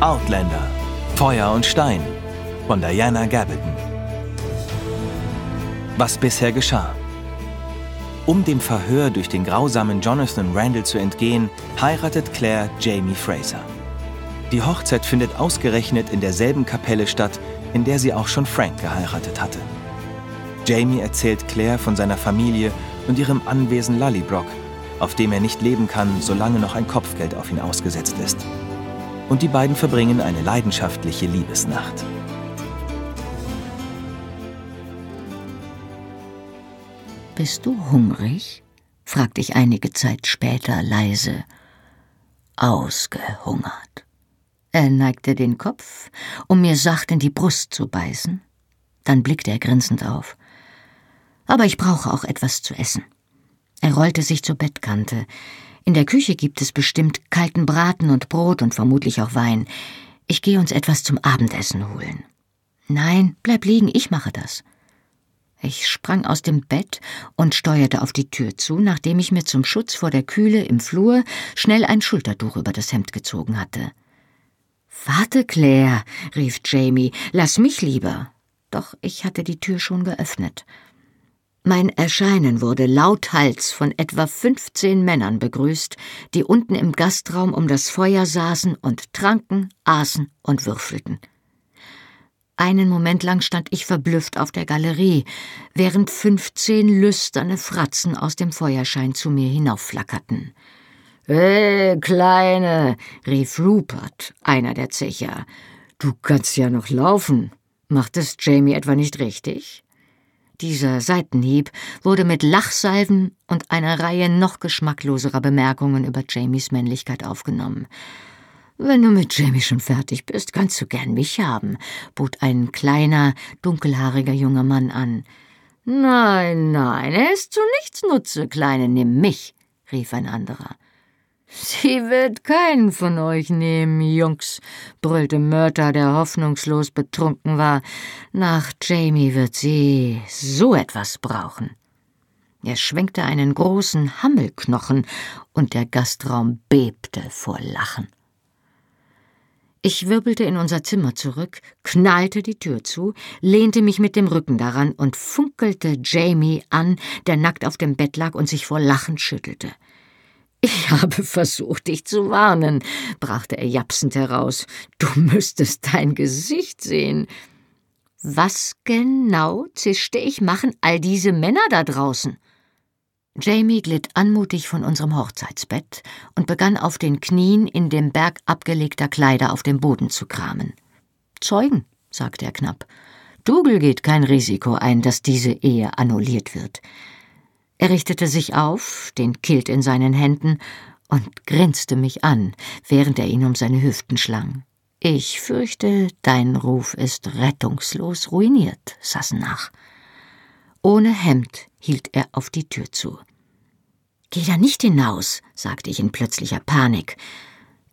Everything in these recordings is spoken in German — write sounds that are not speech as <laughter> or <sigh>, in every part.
Outlander Feuer und Stein von Diana Gabaldon. Was bisher geschah. Um dem Verhör durch den grausamen Jonathan Randall zu entgehen, heiratet Claire Jamie Fraser. Die Hochzeit findet ausgerechnet in derselben Kapelle statt, in der sie auch schon Frank geheiratet hatte. Jamie erzählt Claire von seiner Familie und ihrem Anwesen Lallybrock, auf dem er nicht leben kann, solange noch ein Kopfgeld auf ihn ausgesetzt ist und die beiden verbringen eine leidenschaftliche Liebesnacht. Bist du hungrig? fragte ich einige Zeit später leise. Ausgehungert. Er neigte den Kopf, um mir sacht in die Brust zu beißen. Dann blickte er grinsend auf. Aber ich brauche auch etwas zu essen. Er rollte sich zur Bettkante. In der Küche gibt es bestimmt kalten Braten und Brot und vermutlich auch Wein. Ich gehe uns etwas zum Abendessen holen. Nein, bleib liegen, ich mache das. Ich sprang aus dem Bett und steuerte auf die Tür zu, nachdem ich mir zum Schutz vor der Kühle im Flur schnell ein Schultertuch über das Hemd gezogen hatte. Warte, Claire, rief Jamie, lass mich lieber. Doch ich hatte die Tür schon geöffnet. Mein Erscheinen wurde lauthals von etwa 15 Männern begrüßt, die unten im Gastraum um das Feuer saßen und tranken, aßen und würfelten. Einen Moment lang stand ich verblüfft auf der Galerie, während 15 lüsterne Fratzen aus dem Feuerschein zu mir hinaufflackerten. Hey, Kleine, rief Rupert, einer der Zecher. Du kannst ja noch laufen. Macht es Jamie etwa nicht richtig? Dieser Seitenhieb wurde mit Lachsalven und einer Reihe noch geschmackloserer Bemerkungen über Jamies Männlichkeit aufgenommen. Wenn du mit Jamie schon fertig bist, kannst du gern mich haben, bot ein kleiner, dunkelhaariger junger Mann an. Nein, nein, er ist zu nichts Nutze, Kleine, nimm mich, rief ein anderer. Sie wird keinen von euch nehmen, Jungs, brüllte Mörter, der hoffnungslos betrunken war. Nach Jamie wird sie so etwas brauchen. Er schwenkte einen großen Hammelknochen, und der Gastraum bebte vor Lachen. Ich wirbelte in unser Zimmer zurück, knallte die Tür zu, lehnte mich mit dem Rücken daran und funkelte Jamie an, der nackt auf dem Bett lag und sich vor Lachen schüttelte. Ich habe versucht, dich zu warnen, brachte er japsend heraus. Du müsstest dein Gesicht sehen. Was genau, zischte ich, machen all diese Männer da draußen? Jamie glitt anmutig von unserem Hochzeitsbett und begann auf den Knien in dem Berg abgelegter Kleider auf dem Boden zu kramen. Zeugen, sagte er knapp. Dougal geht kein Risiko ein, dass diese Ehe annulliert wird. Er richtete sich auf, den Kilt in seinen Händen, und grinste mich an, während er ihn um seine Hüften schlang. Ich fürchte, dein Ruf ist rettungslos ruiniert, Sassenach. Ohne Hemd hielt er auf die Tür zu. Geh da nicht hinaus, sagte ich in plötzlicher Panik.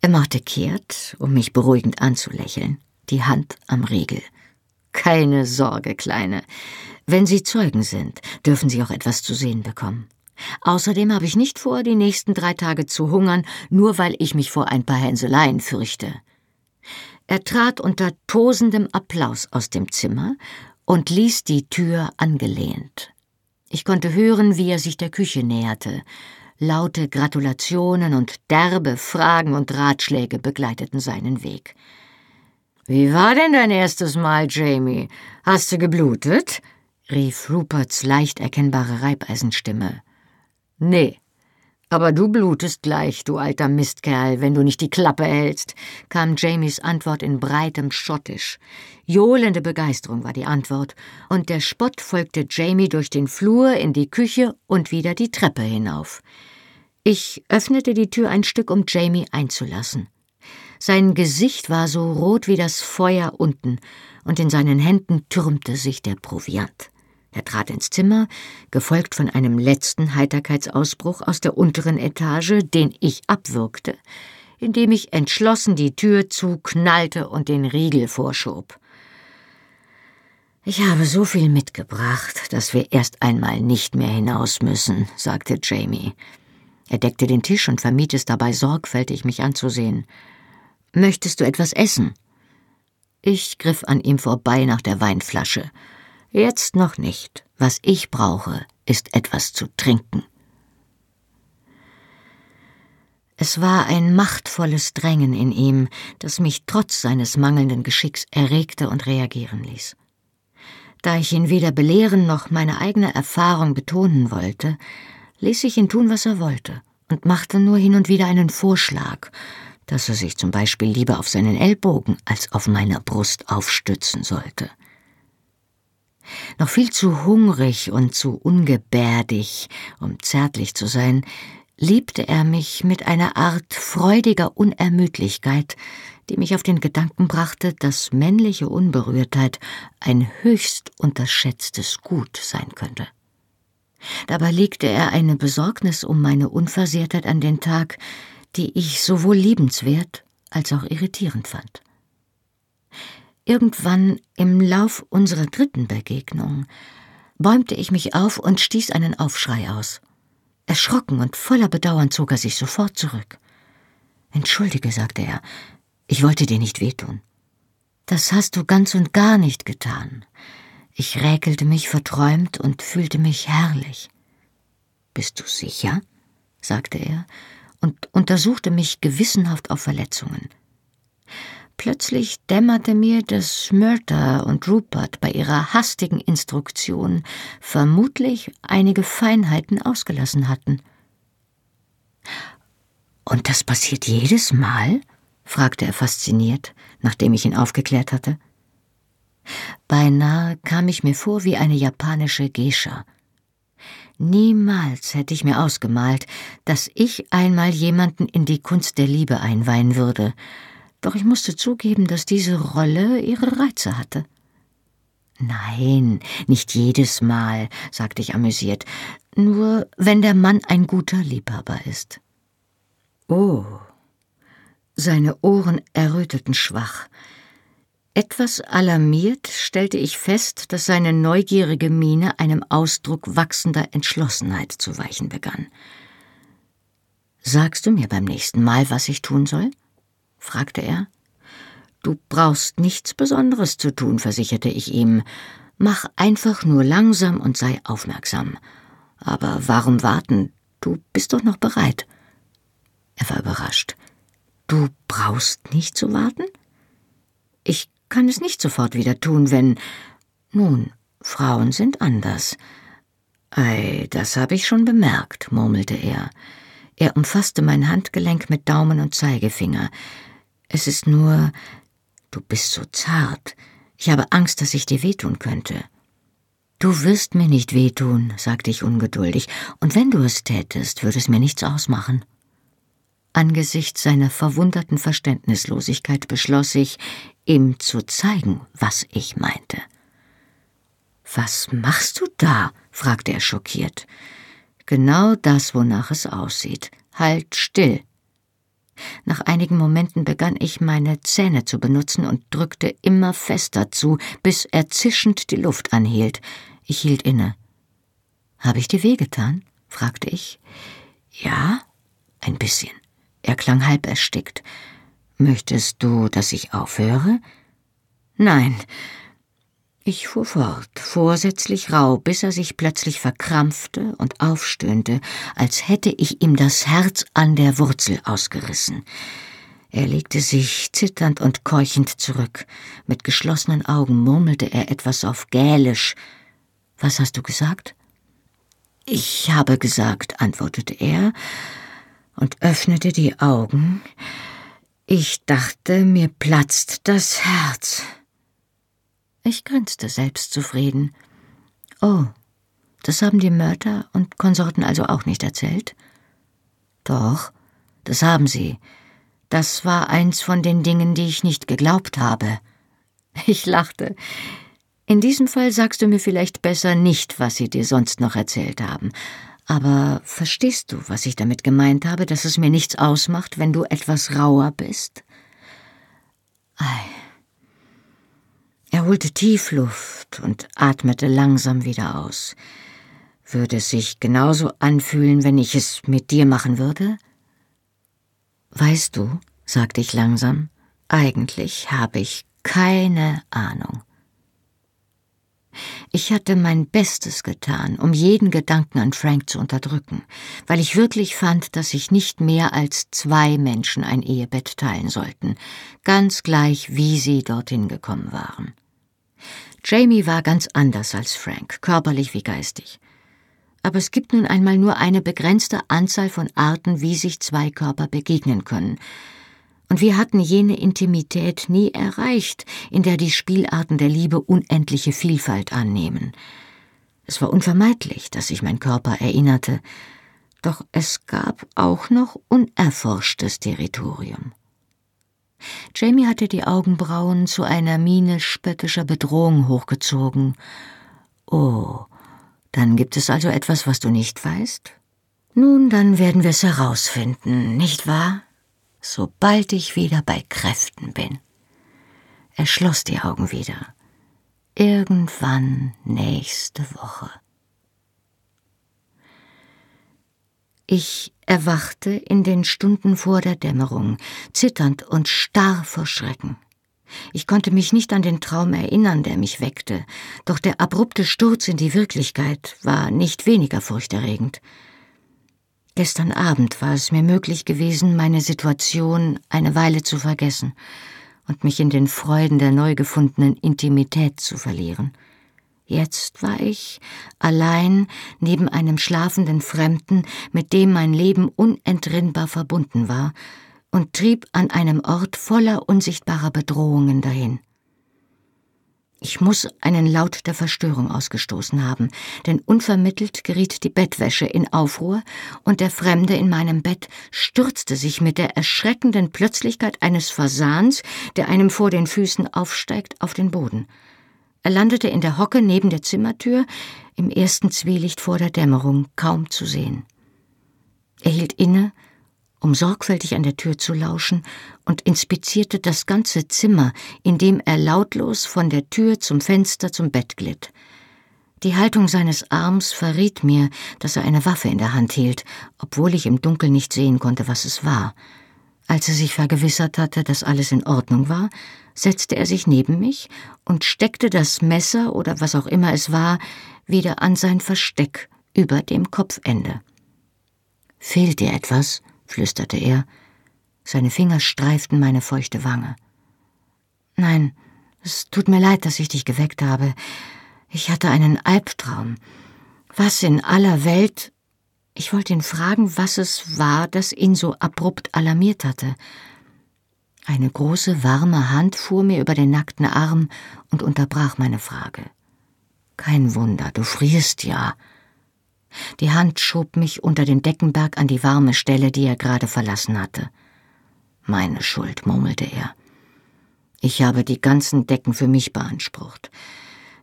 Er machte kehrt, um mich beruhigend anzulächeln, die Hand am Riegel. Keine Sorge, Kleine. Wenn Sie Zeugen sind, dürfen Sie auch etwas zu sehen bekommen. Außerdem habe ich nicht vor, die nächsten drei Tage zu hungern, nur weil ich mich vor ein paar Hänseleien fürchte. Er trat unter tosendem Applaus aus dem Zimmer und ließ die Tür angelehnt. Ich konnte hören, wie er sich der Küche näherte. Laute Gratulationen und derbe Fragen und Ratschläge begleiteten seinen Weg. Wie war denn dein erstes Mal, Jamie? Hast du geblutet? rief Ruperts leicht erkennbare Reibeisenstimme. Nee, aber du blutest gleich, du alter Mistkerl, wenn du nicht die Klappe hältst, kam Jamies Antwort in breitem Schottisch. Johlende Begeisterung war die Antwort, und der Spott folgte Jamie durch den Flur in die Küche und wieder die Treppe hinauf. Ich öffnete die Tür ein Stück, um Jamie einzulassen. Sein Gesicht war so rot wie das Feuer unten, und in seinen Händen türmte sich der Proviant. Er trat ins Zimmer, gefolgt von einem letzten Heiterkeitsausbruch aus der unteren Etage, den ich abwürgte, indem ich entschlossen die Tür zuknallte und den Riegel vorschob. Ich habe so viel mitgebracht, dass wir erst einmal nicht mehr hinaus müssen, sagte Jamie. Er deckte den Tisch und vermied es dabei sorgfältig, mich anzusehen. Möchtest du etwas essen? Ich griff an ihm vorbei nach der Weinflasche. Jetzt noch nicht. Was ich brauche, ist etwas zu trinken. Es war ein machtvolles Drängen in ihm, das mich trotz seines mangelnden Geschicks erregte und reagieren ließ. Da ich ihn weder belehren noch meine eigene Erfahrung betonen wollte, ließ ich ihn tun, was er wollte und machte nur hin und wieder einen Vorschlag, dass er sich zum Beispiel lieber auf seinen Ellbogen als auf meiner Brust aufstützen sollte. Noch viel zu hungrig und zu ungebärdig, um zärtlich zu sein, liebte er mich mit einer Art freudiger Unermüdlichkeit, die mich auf den Gedanken brachte, dass männliche Unberührtheit ein höchst unterschätztes Gut sein könnte. Dabei legte er eine Besorgnis um meine Unversehrtheit an den Tag, die ich sowohl liebenswert als auch irritierend fand. Irgendwann im Lauf unserer dritten Begegnung bäumte ich mich auf und stieß einen Aufschrei aus. Erschrocken und voller Bedauern zog er sich sofort zurück. Entschuldige, sagte er, ich wollte dir nicht wehtun. Das hast du ganz und gar nicht getan. Ich räkelte mich verträumt und fühlte mich herrlich. Bist du sicher? sagte er und untersuchte mich gewissenhaft auf Verletzungen. Plötzlich dämmerte mir, dass Myrta und Rupert bei ihrer hastigen Instruktion vermutlich einige Feinheiten ausgelassen hatten. Und das passiert jedes Mal? fragte er fasziniert, nachdem ich ihn aufgeklärt hatte. Beinahe kam ich mir vor wie eine japanische Geisha. Niemals hätte ich mir ausgemalt, dass ich einmal jemanden in die Kunst der Liebe einweihen würde, doch ich musste zugeben, dass diese Rolle ihre Reize hatte. Nein, nicht jedes Mal, sagte ich amüsiert, nur wenn der Mann ein guter Liebhaber ist. Oh, seine Ohren erröteten schwach. Etwas alarmiert stellte ich fest, dass seine neugierige Miene einem Ausdruck wachsender Entschlossenheit zu weichen begann. Sagst du mir beim nächsten Mal, was ich tun soll? fragte er. Du brauchst nichts Besonderes zu tun, versicherte ich ihm. Mach einfach nur langsam und sei aufmerksam. Aber warum warten? Du bist doch noch bereit. Er war überrascht. Du brauchst nicht zu warten? Ich kann es nicht sofort wieder tun, wenn. Nun, Frauen sind anders. Ei, das habe ich schon bemerkt, murmelte er. Er umfasste mein Handgelenk mit Daumen und Zeigefinger. Es ist nur. Du bist so zart. Ich habe Angst, dass ich dir wehtun könnte. Du wirst mir nicht wehtun, sagte ich ungeduldig, und wenn du es tätest, würde es mir nichts ausmachen. Angesichts seiner verwunderten Verständnislosigkeit beschloss ich, ihm zu zeigen, was ich meinte. Was machst du da? fragte er schockiert. Genau das, wonach es aussieht. Halt still. Nach einigen Momenten begann ich meine Zähne zu benutzen und drückte immer fester zu, bis er zischend die Luft anhielt. Ich hielt inne. Habe ich dir wehgetan? fragte ich. Ja, ein bisschen. Er klang halb erstickt. Möchtest du, dass ich aufhöre? Nein. Ich fuhr fort, vorsätzlich rau, bis er sich plötzlich verkrampfte und aufstöhnte, als hätte ich ihm das Herz an der Wurzel ausgerissen. Er legte sich zitternd und keuchend zurück. Mit geschlossenen Augen murmelte er etwas auf Gälisch. Was hast du gesagt? Ich habe gesagt, antwortete er und öffnete die Augen. Ich dachte, mir platzt das Herz. Ich grinste selbstzufrieden. Oh, das haben die Mörder und Konsorten also auch nicht erzählt? Doch, das haben sie. Das war eins von den Dingen, die ich nicht geglaubt habe. <laughs> Ich lachte. In diesem Fall sagst du mir vielleicht besser nicht, was sie dir sonst noch erzählt haben. Aber verstehst du, was ich damit gemeint habe, dass es mir nichts ausmacht, wenn du etwas rauer bist? Ei. Er holte tief Luft und atmete langsam wieder aus. Würde es sich genauso anfühlen, wenn ich es mit dir machen würde? Weißt du, sagte ich langsam, eigentlich habe ich keine Ahnung. Ich hatte mein Bestes getan, um jeden Gedanken an Frank zu unterdrücken, weil ich wirklich fand, dass sich nicht mehr als zwei Menschen ein Ehebett teilen sollten, ganz gleich, wie sie dorthin gekommen waren. Jamie war ganz anders als Frank, körperlich wie geistig. Aber es gibt nun einmal nur eine begrenzte Anzahl von Arten, wie sich zwei Körper begegnen können, und wir hatten jene Intimität nie erreicht, in der die Spielarten der Liebe unendliche Vielfalt annehmen. Es war unvermeidlich, dass sich mein Körper erinnerte, doch es gab auch noch unerforschtes Territorium. Jamie hatte die Augenbrauen zu einer Miene spöttischer Bedrohung hochgezogen. Oh, dann gibt es also etwas, was du nicht weißt? Nun, dann werden wir es herausfinden, nicht wahr? Sobald ich wieder bei Kräften bin. Er schloss die Augen wieder. Irgendwann nächste Woche. Ich erwachte in den Stunden vor der Dämmerung, zitternd und starr vor Schrecken. Ich konnte mich nicht an den Traum erinnern, der mich weckte, doch der abrupte Sturz in die Wirklichkeit war nicht weniger furchterregend. Gestern Abend war es mir möglich gewesen, meine Situation eine Weile zu vergessen und mich in den Freuden der neu gefundenen Intimität zu verlieren. Jetzt war ich allein neben einem schlafenden Fremden, mit dem mein Leben unentrinnbar verbunden war, und trieb an einem Ort voller unsichtbarer Bedrohungen dahin. Ich muss einen Laut der Verstörung ausgestoßen haben, denn unvermittelt geriet die Bettwäsche in Aufruhr und der Fremde in meinem Bett stürzte sich mit der erschreckenden Plötzlichkeit eines Fasans, der einem vor den Füßen aufsteigt, auf den Boden. Er landete in der Hocke neben der Zimmertür, im ersten Zwielicht vor der Dämmerung kaum zu sehen. Er hielt inne, um sorgfältig an der Tür zu lauschen, und inspizierte das ganze Zimmer, indem er lautlos von der Tür zum Fenster zum Bett glitt. Die Haltung seines Arms verriet mir, dass er eine Waffe in der Hand hielt, obwohl ich im Dunkeln nicht sehen konnte, was es war. Als er sich vergewissert hatte, dass alles in Ordnung war, setzte er sich neben mich und steckte das Messer oder was auch immer es war wieder an sein Versteck über dem Kopfende. Fehlt dir etwas? Flüsterte er. Seine Finger streiften meine feuchte Wange. Nein, es tut mir leid, dass ich dich geweckt habe. Ich hatte einen Albtraum. Was in aller Welt. Ich wollte ihn fragen, was es war, das ihn so abrupt alarmiert hatte. Eine große, warme Hand fuhr mir über den nackten Arm und unterbrach meine Frage. Kein Wunder, du frierst ja, die Hand schob mich unter den Deckenberg an die warme Stelle, die er gerade verlassen hatte. Meine Schuld, murmelte er. Ich habe die ganzen Decken für mich beansprucht.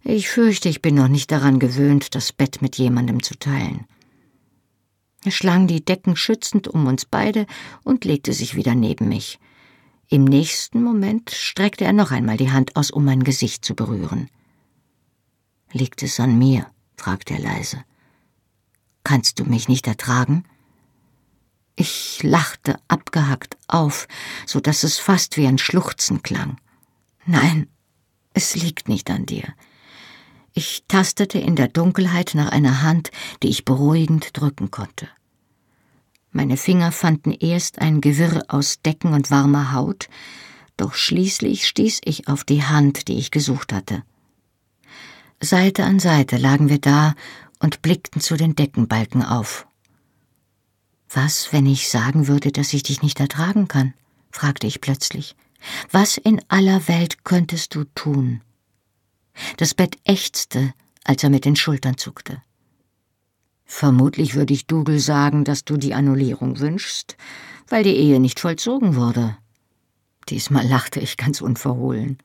Ich fürchte, ich bin noch nicht daran gewöhnt, das Bett mit jemandem zu teilen. Er schlang die Decken schützend um uns beide und legte sich wieder neben mich. Im nächsten Moment streckte er noch einmal die Hand aus, um mein Gesicht zu berühren. Liegt es an mir? fragte er leise. Kannst du mich nicht ertragen? Ich lachte abgehackt auf, so dass es fast wie ein Schluchzen klang. Nein, es liegt nicht an dir. Ich tastete in der Dunkelheit nach einer Hand, die ich beruhigend drücken konnte. Meine Finger fanden erst ein Gewirr aus Decken und warmer Haut, doch schließlich stieß ich auf die Hand, die ich gesucht hatte. Seite an Seite lagen wir da und blickten zu den Deckenbalken auf. Was, wenn ich sagen würde, dass ich dich nicht ertragen kann? fragte ich plötzlich. Was in aller Welt könntest du tun? Das Bett ächzte, als er mit den Schultern zuckte. Vermutlich würde ich Dougal sagen, dass du die Annullierung wünschst, weil die Ehe nicht vollzogen wurde. Diesmal lachte ich ganz unverhohlen.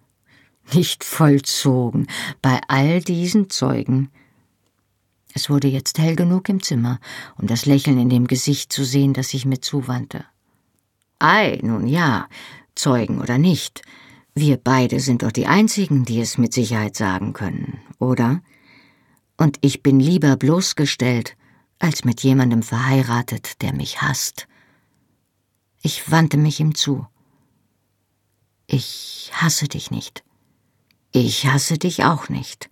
Nicht vollzogen, bei all diesen Zeugen. Es wurde jetzt hell genug im Zimmer, um das Lächeln in dem Gesicht zu sehen, das sich mir zuwandte. Ei, nun ja, Zeugen oder nicht. Wir beide sind doch die Einzigen, die es mit Sicherheit sagen können, oder? Und ich bin lieber bloßgestellt, als mit jemandem verheiratet, der mich hasst. Ich wandte mich ihm zu. Ich hasse dich nicht. Ich hasse dich auch nicht.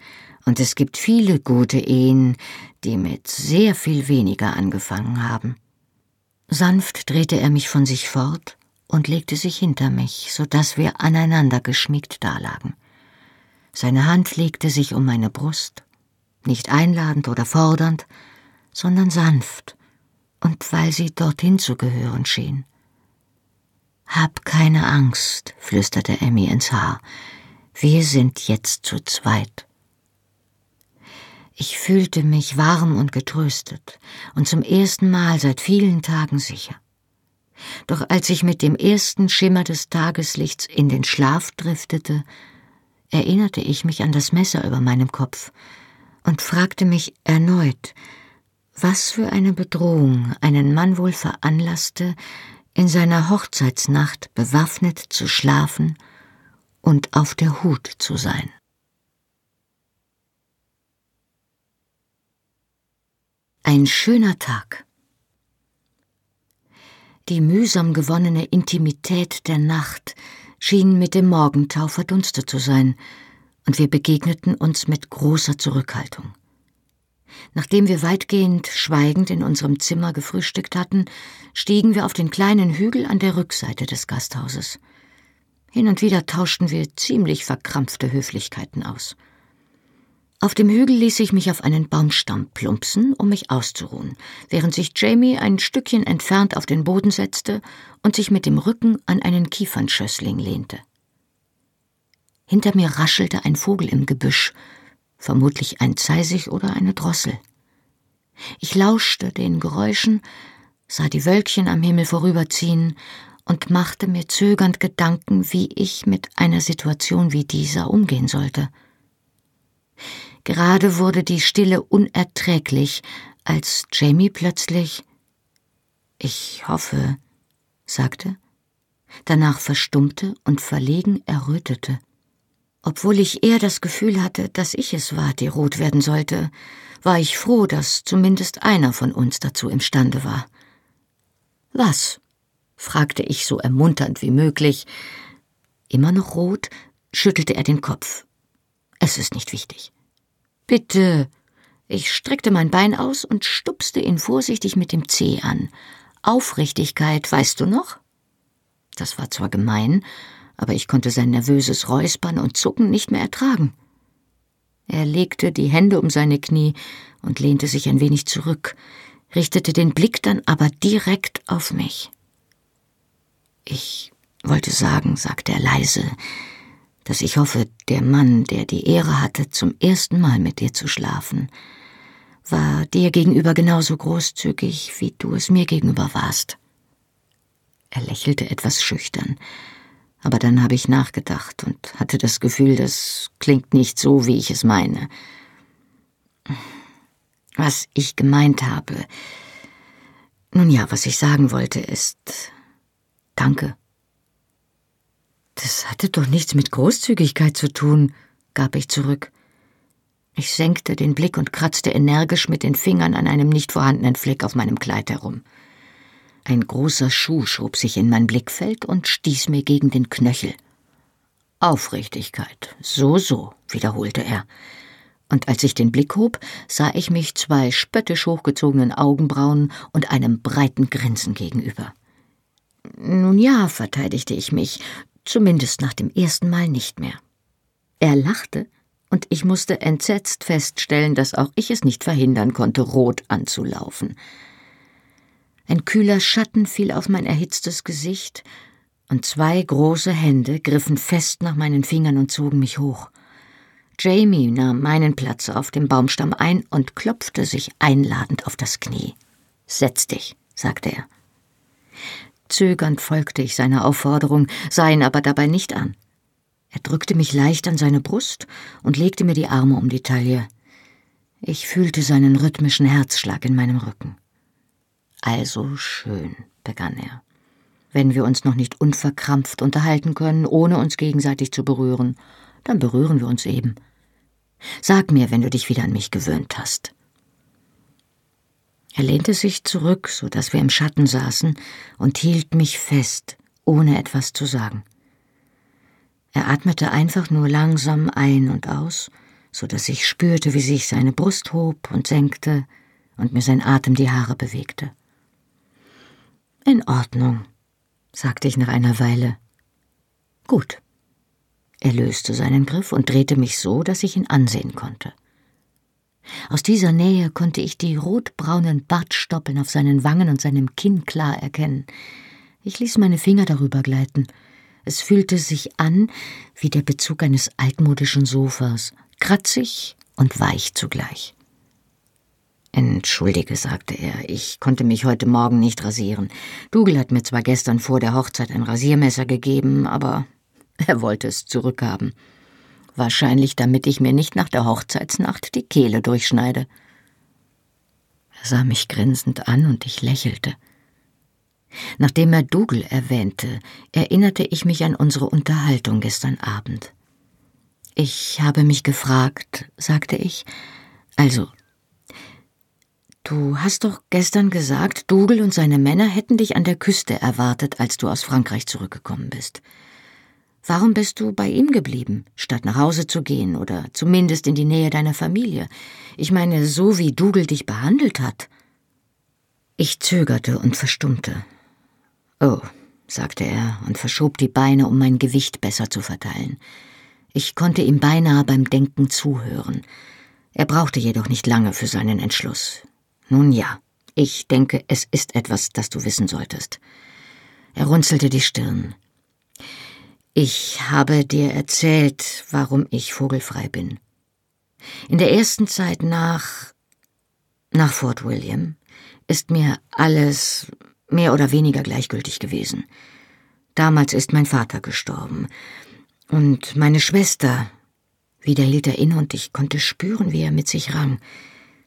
Und es gibt viele gute Ehen, die mit sehr viel weniger angefangen haben. Sanft drehte er mich von sich fort und legte sich hinter mich, so dass wir aneinander geschmiegt dalagen. Seine Hand legte sich um meine Brust, nicht einladend oder fordernd, sondern sanft, und weil sie dorthin zu gehören schien. Hab keine Angst, flüsterte Emmy ins Haar. Wir sind jetzt zu zweit. Ich fühlte mich warm und getröstet und zum ersten Mal seit vielen Tagen sicher. Doch als ich mit dem ersten Schimmer des Tageslichts in den Schlaf driftete, erinnerte ich mich an das Messer über meinem Kopf und fragte mich erneut, was für eine Bedrohung einen Mann wohl veranlasste, in seiner Hochzeitsnacht bewaffnet zu schlafen und auf der Hut zu sein. Ein schöner Tag. Die mühsam gewonnene Intimität der Nacht schien mit dem Morgentau verdunstet zu sein, und wir begegneten uns mit großer Zurückhaltung. Nachdem wir weitgehend schweigend in unserem Zimmer gefrühstückt hatten, stiegen wir auf den kleinen Hügel an der Rückseite des Gasthauses. Hin und wieder tauschten wir ziemlich verkrampfte Höflichkeiten aus. Auf dem Hügel ließ ich mich auf einen Baumstamm plumpsen, um mich auszuruhen, während sich Jamie ein Stückchen entfernt auf den Boden setzte und sich mit dem Rücken an einen Kiefernschössling lehnte. Hinter mir raschelte ein Vogel im Gebüsch, vermutlich ein Zeisig oder eine Drossel. Ich lauschte den Geräuschen, sah die Wölkchen am Himmel vorüberziehen und machte mir zögernd Gedanken, wie ich mit einer Situation wie dieser umgehen sollte. Gerade wurde die Stille unerträglich, als Jamie plötzlich Ich hoffe, sagte, danach verstummte und verlegen errötete. Obwohl ich eher das Gefühl hatte, dass ich es war, die rot werden sollte, war ich froh, dass zumindest einer von uns dazu imstande war. Was? fragte ich so ermunternd wie möglich. Immer noch rot, schüttelte er den Kopf. Es ist nicht wichtig. Bitte. Ich streckte mein Bein aus und stupste ihn vorsichtig mit dem Zeh an. Aufrichtigkeit, weißt du noch? Das war zwar gemein, aber ich konnte sein nervöses Räuspern und Zucken nicht mehr ertragen. Er legte die Hände um seine Knie und lehnte sich ein wenig zurück, richtete den Blick dann aber direkt auf mich. Ich wollte sagen, sagte er leise, dass ich hoffe, der Mann, der die Ehre hatte, zum ersten Mal mit dir zu schlafen, war dir gegenüber genauso großzügig, wie du es mir gegenüber warst. Er lächelte etwas schüchtern, aber dann habe ich nachgedacht und hatte das Gefühl, das klingt nicht so, wie ich es meine. Was ich gemeint habe. Nun ja, was ich sagen wollte, ist Danke. Das hatte doch nichts mit Großzügigkeit zu tun, gab ich zurück. Ich senkte den Blick und kratzte energisch mit den Fingern an einem nicht vorhandenen Fleck auf meinem Kleid herum. Ein großer Schuh schob sich in mein Blickfeld und stieß mir gegen den Knöchel. Aufrichtigkeit, so, so, wiederholte er. Und als ich den Blick hob, sah ich mich zwei spöttisch hochgezogenen Augenbrauen und einem breiten Grinsen gegenüber. Nun ja, verteidigte ich mich, zumindest nach dem ersten Mal nicht mehr. Er lachte, und ich musste entsetzt feststellen, dass auch ich es nicht verhindern konnte, rot anzulaufen. Ein kühler Schatten fiel auf mein erhitztes Gesicht, und zwei große Hände griffen fest nach meinen Fingern und zogen mich hoch. Jamie nahm meinen Platz auf dem Baumstamm ein und klopfte sich einladend auf das Knie. Setz dich, sagte er. Zögernd folgte ich seiner Aufforderung, sah ihn aber dabei nicht an. Er drückte mich leicht an seine Brust und legte mir die Arme um die Taille. Ich fühlte seinen rhythmischen Herzschlag in meinem Rücken. Also schön, begann er. Wenn wir uns noch nicht unverkrampft unterhalten können, ohne uns gegenseitig zu berühren, dann berühren wir uns eben. Sag mir, wenn du dich wieder an mich gewöhnt hast. Er lehnte sich zurück, so dass wir im Schatten saßen, und hielt mich fest, ohne etwas zu sagen. Er atmete einfach nur langsam ein und aus, so dass ich spürte, wie sich seine Brust hob und senkte und mir sein Atem die Haare bewegte. In Ordnung, sagte ich nach einer Weile. Gut. Er löste seinen Griff und drehte mich so, dass ich ihn ansehen konnte. Aus dieser Nähe konnte ich die rotbraunen Bartstoppeln auf seinen Wangen und seinem Kinn klar erkennen. Ich ließ meine Finger darüber gleiten. Es fühlte sich an wie der Bezug eines altmodischen Sofas, kratzig und weich zugleich. Entschuldige, sagte er, ich konnte mich heute Morgen nicht rasieren. Dougal hat mir zwar gestern vor der Hochzeit ein Rasiermesser gegeben, aber <laughs> er wollte es zurückhaben. Wahrscheinlich, damit ich mir nicht nach der Hochzeitsnacht die Kehle durchschneide. Er sah mich grinsend an und ich lächelte. Nachdem er Dougal erwähnte, erinnerte ich mich an unsere Unterhaltung gestern Abend. Ich habe mich gefragt, sagte ich, also, du hast doch gestern gesagt, Dougal und seine Männer hätten dich an der Küste erwartet, als du aus Frankreich zurückgekommen bist. Warum bist du bei ihm geblieben, statt nach Hause zu gehen oder zumindest in die Nähe deiner Familie? Ich meine, so wie Dougal dich behandelt hat. Ich zögerte und verstummte. Oh, sagte er und verschob die Beine, um mein Gewicht besser zu verteilen. Ich konnte ihm beinahe beim Denken zuhören. Er brauchte jedoch nicht lange für seinen Entschluss. Nun ja, ich denke, es ist etwas, das du wissen solltest. Er runzelte die Stirn. Ich habe dir erzählt, warum ich vogelfrei bin. In der ersten Zeit nach nach Fort William ist mir alles mehr oder weniger gleichgültig gewesen. Damals ist mein Vater gestorben. Und meine Schwester. Wieder hielt er inne und ich konnte spüren, wie er mit sich rang.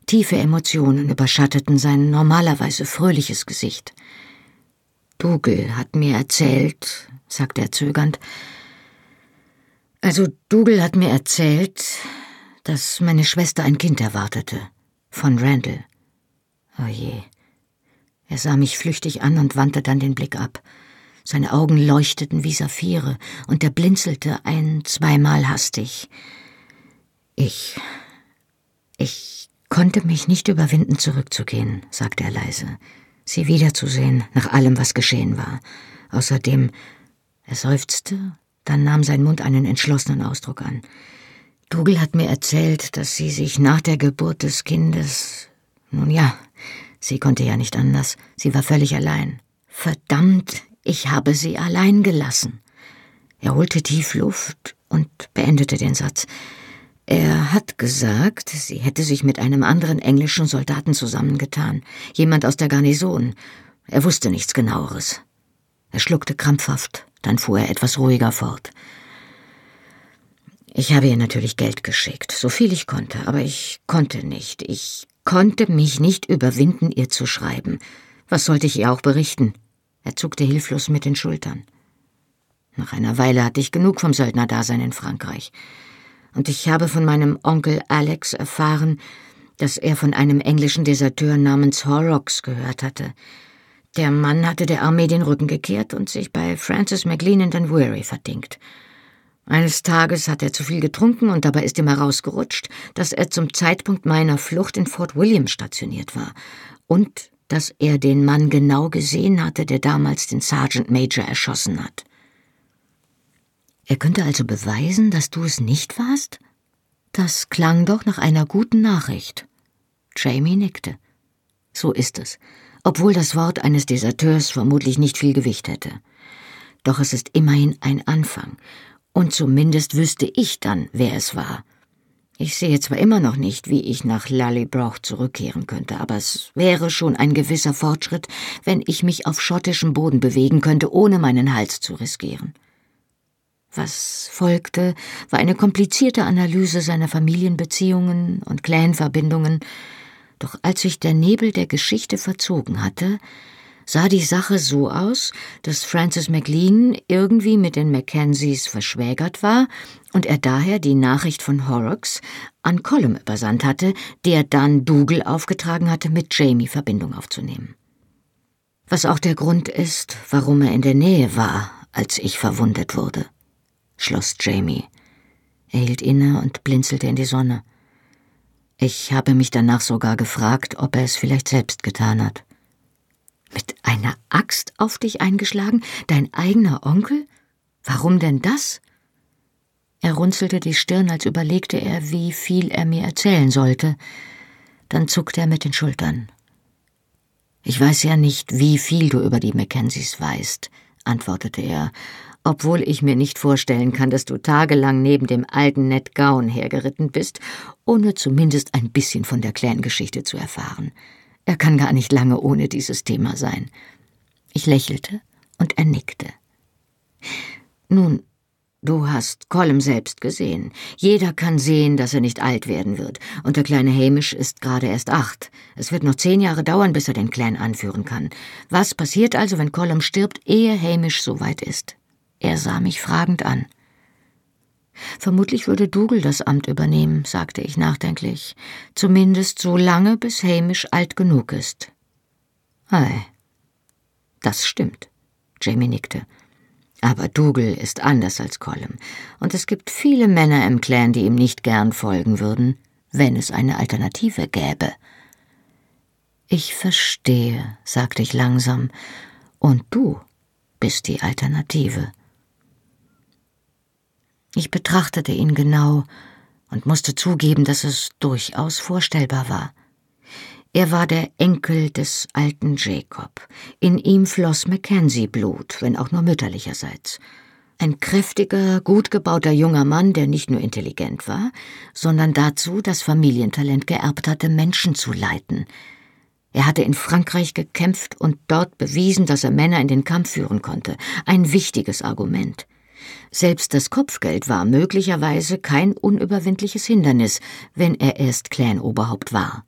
Tiefe Emotionen überschatteten sein normalerweise fröhliches Gesicht. Dougal hat mir erzählt, sagte er zögernd. Also Dougal hat mir erzählt, dass meine Schwester ein Kind erwartete. Von Randall. Oh je. Er sah mich flüchtig an und wandte dann den Blick ab. Seine Augen leuchteten wie Saphire, und er blinzelte ein zweimal hastig. Ich. Ich konnte mich nicht überwinden, zurückzugehen, sagte er leise. Sie wiederzusehen, nach allem, was geschehen war. Außerdem er seufzte, dann nahm sein Mund einen entschlossenen Ausdruck an. Dougal hat mir erzählt, dass sie sich nach der Geburt des Kindes. Nun ja, sie konnte ja nicht anders. Sie war völlig allein. Verdammt, ich habe sie allein gelassen. Er holte tief Luft und beendete den Satz. Er hat gesagt, sie hätte sich mit einem anderen englischen Soldaten zusammengetan, jemand aus der Garnison. Er wusste nichts genaueres. Er schluckte krampfhaft, dann fuhr er etwas ruhiger fort. Ich habe ihr natürlich Geld geschickt, so viel ich konnte, aber ich konnte nicht. Ich konnte mich nicht überwinden, ihr zu schreiben. Was sollte ich ihr auch berichten? Er zuckte hilflos mit den Schultern. Nach einer Weile hatte ich genug vom Söldnerdasein in Frankreich. Und ich habe von meinem Onkel Alex erfahren, dass er von einem englischen Deserteur namens Horrocks gehört hatte. Der Mann hatte der Armee den Rücken gekehrt und sich bei Francis McLean in Dunwoody verdingt. Eines Tages hat er zu viel getrunken und dabei ist ihm herausgerutscht, dass er zum Zeitpunkt meiner Flucht in Fort William stationiert war und dass er den Mann genau gesehen hatte, der damals den Sergeant Major erschossen hat. Er könnte also beweisen, dass du es nicht warst? Das klang doch nach einer guten Nachricht. Jamie nickte. So ist es obwohl das Wort eines Deserteurs vermutlich nicht viel Gewicht hätte. Doch es ist immerhin ein Anfang, und zumindest wüsste ich dann, wer es war. Ich sehe zwar immer noch nicht, wie ich nach Lallybroch zurückkehren könnte, aber es wäre schon ein gewisser Fortschritt, wenn ich mich auf schottischem Boden bewegen könnte, ohne meinen Hals zu riskieren. Was folgte, war eine komplizierte Analyse seiner Familienbeziehungen und Clanverbindungen, doch als sich der Nebel der Geschichte verzogen hatte, sah die Sache so aus, dass Francis McLean irgendwie mit den Mackenzies verschwägert war und er daher die Nachricht von Horrocks an Colum übersandt hatte, der dann Dougal aufgetragen hatte, mit Jamie Verbindung aufzunehmen. Was auch der Grund ist, warum er in der Nähe war, als ich verwundet wurde, schloss Jamie. Er hielt inne und blinzelte in die Sonne. Ich habe mich danach sogar gefragt, ob er es vielleicht selbst getan hat. Mit einer Axt auf dich eingeschlagen? Dein eigener Onkel? Warum denn das? Er runzelte die Stirn, als überlegte er, wie viel er mir erzählen sollte. Dann zuckte er mit den Schultern. Ich weiß ja nicht, wie viel du über die Mackenzies weißt, antwortete er, obwohl ich mir nicht vorstellen kann, dass du tagelang neben dem alten Ned Gowan hergeritten bist, ohne zumindest ein bisschen von der Clan-Geschichte zu erfahren. Er kann gar nicht lange ohne dieses Thema sein. Ich lächelte und er nickte. Nun, du hast Colm selbst gesehen. Jeder kann sehen, dass er nicht alt werden wird. Und der kleine Hamish ist gerade erst acht. Es wird noch zehn Jahre dauern, bis er den Clan anführen kann. Was passiert also, wenn Colm stirbt, ehe Hamish so weit ist? Er sah mich fragend an. Vermutlich würde Dougal das Amt übernehmen, sagte ich nachdenklich. Zumindest so lange, bis Hamish alt genug ist. Ei. Das stimmt. Jamie nickte. Aber Dougal ist anders als Colm, und es gibt viele Männer im Clan, die ihm nicht gern folgen würden, wenn es eine Alternative gäbe. Ich verstehe, sagte ich langsam, und du bist die Alternative. Ich betrachtete ihn genau und musste zugeben, dass es durchaus vorstellbar war. Er war der Enkel des alten Jacob. In ihm floss Mackenzie-Blut, wenn auch nur mütterlicherseits. Ein kräftiger, gut gebauter junger Mann, der nicht nur intelligent war, sondern dazu das Familientalent geerbt hatte, Menschen zu leiten. Er hatte in Frankreich gekämpft und dort bewiesen, dass er Männer in den Kampf führen konnte. Ein wichtiges Argument. Selbst das Kopfgeld war möglicherweise kein unüberwindliches Hindernis, wenn er erst Clan-Oberhaupt war.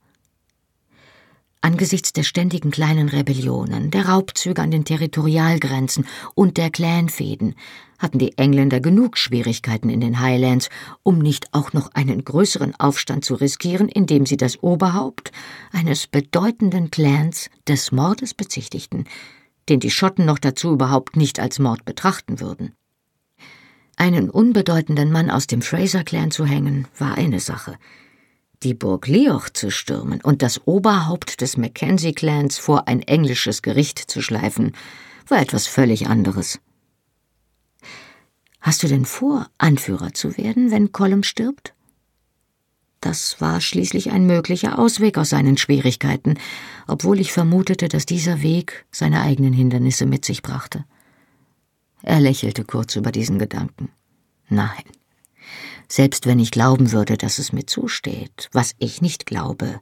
Angesichts der ständigen kleinen Rebellionen, der Raubzüge an den Territorialgrenzen und der Clanfäden hatten die Engländer genug Schwierigkeiten in den Highlands, um nicht auch noch einen größeren Aufstand zu riskieren, indem sie das Oberhaupt eines bedeutenden Clans des Mordes bezichtigten, den die Schotten noch dazu überhaupt nicht als Mord betrachten würden. Einen unbedeutenden Mann aus dem Fraser-Clan zu hängen, war eine Sache. Die Burg Leoch zu stürmen und das Oberhaupt des Mackenzie-Clans vor ein englisches Gericht zu schleifen, war etwas völlig anderes. Hast du denn vor, Anführer zu werden, wenn Colum stirbt? Das war schließlich ein möglicher Ausweg aus seinen Schwierigkeiten, obwohl ich vermutete, dass dieser Weg seine eigenen Hindernisse mit sich brachte. Er lächelte kurz über diesen Gedanken. Nein. Selbst wenn ich glauben würde, dass es mir zusteht, was ich nicht glaube,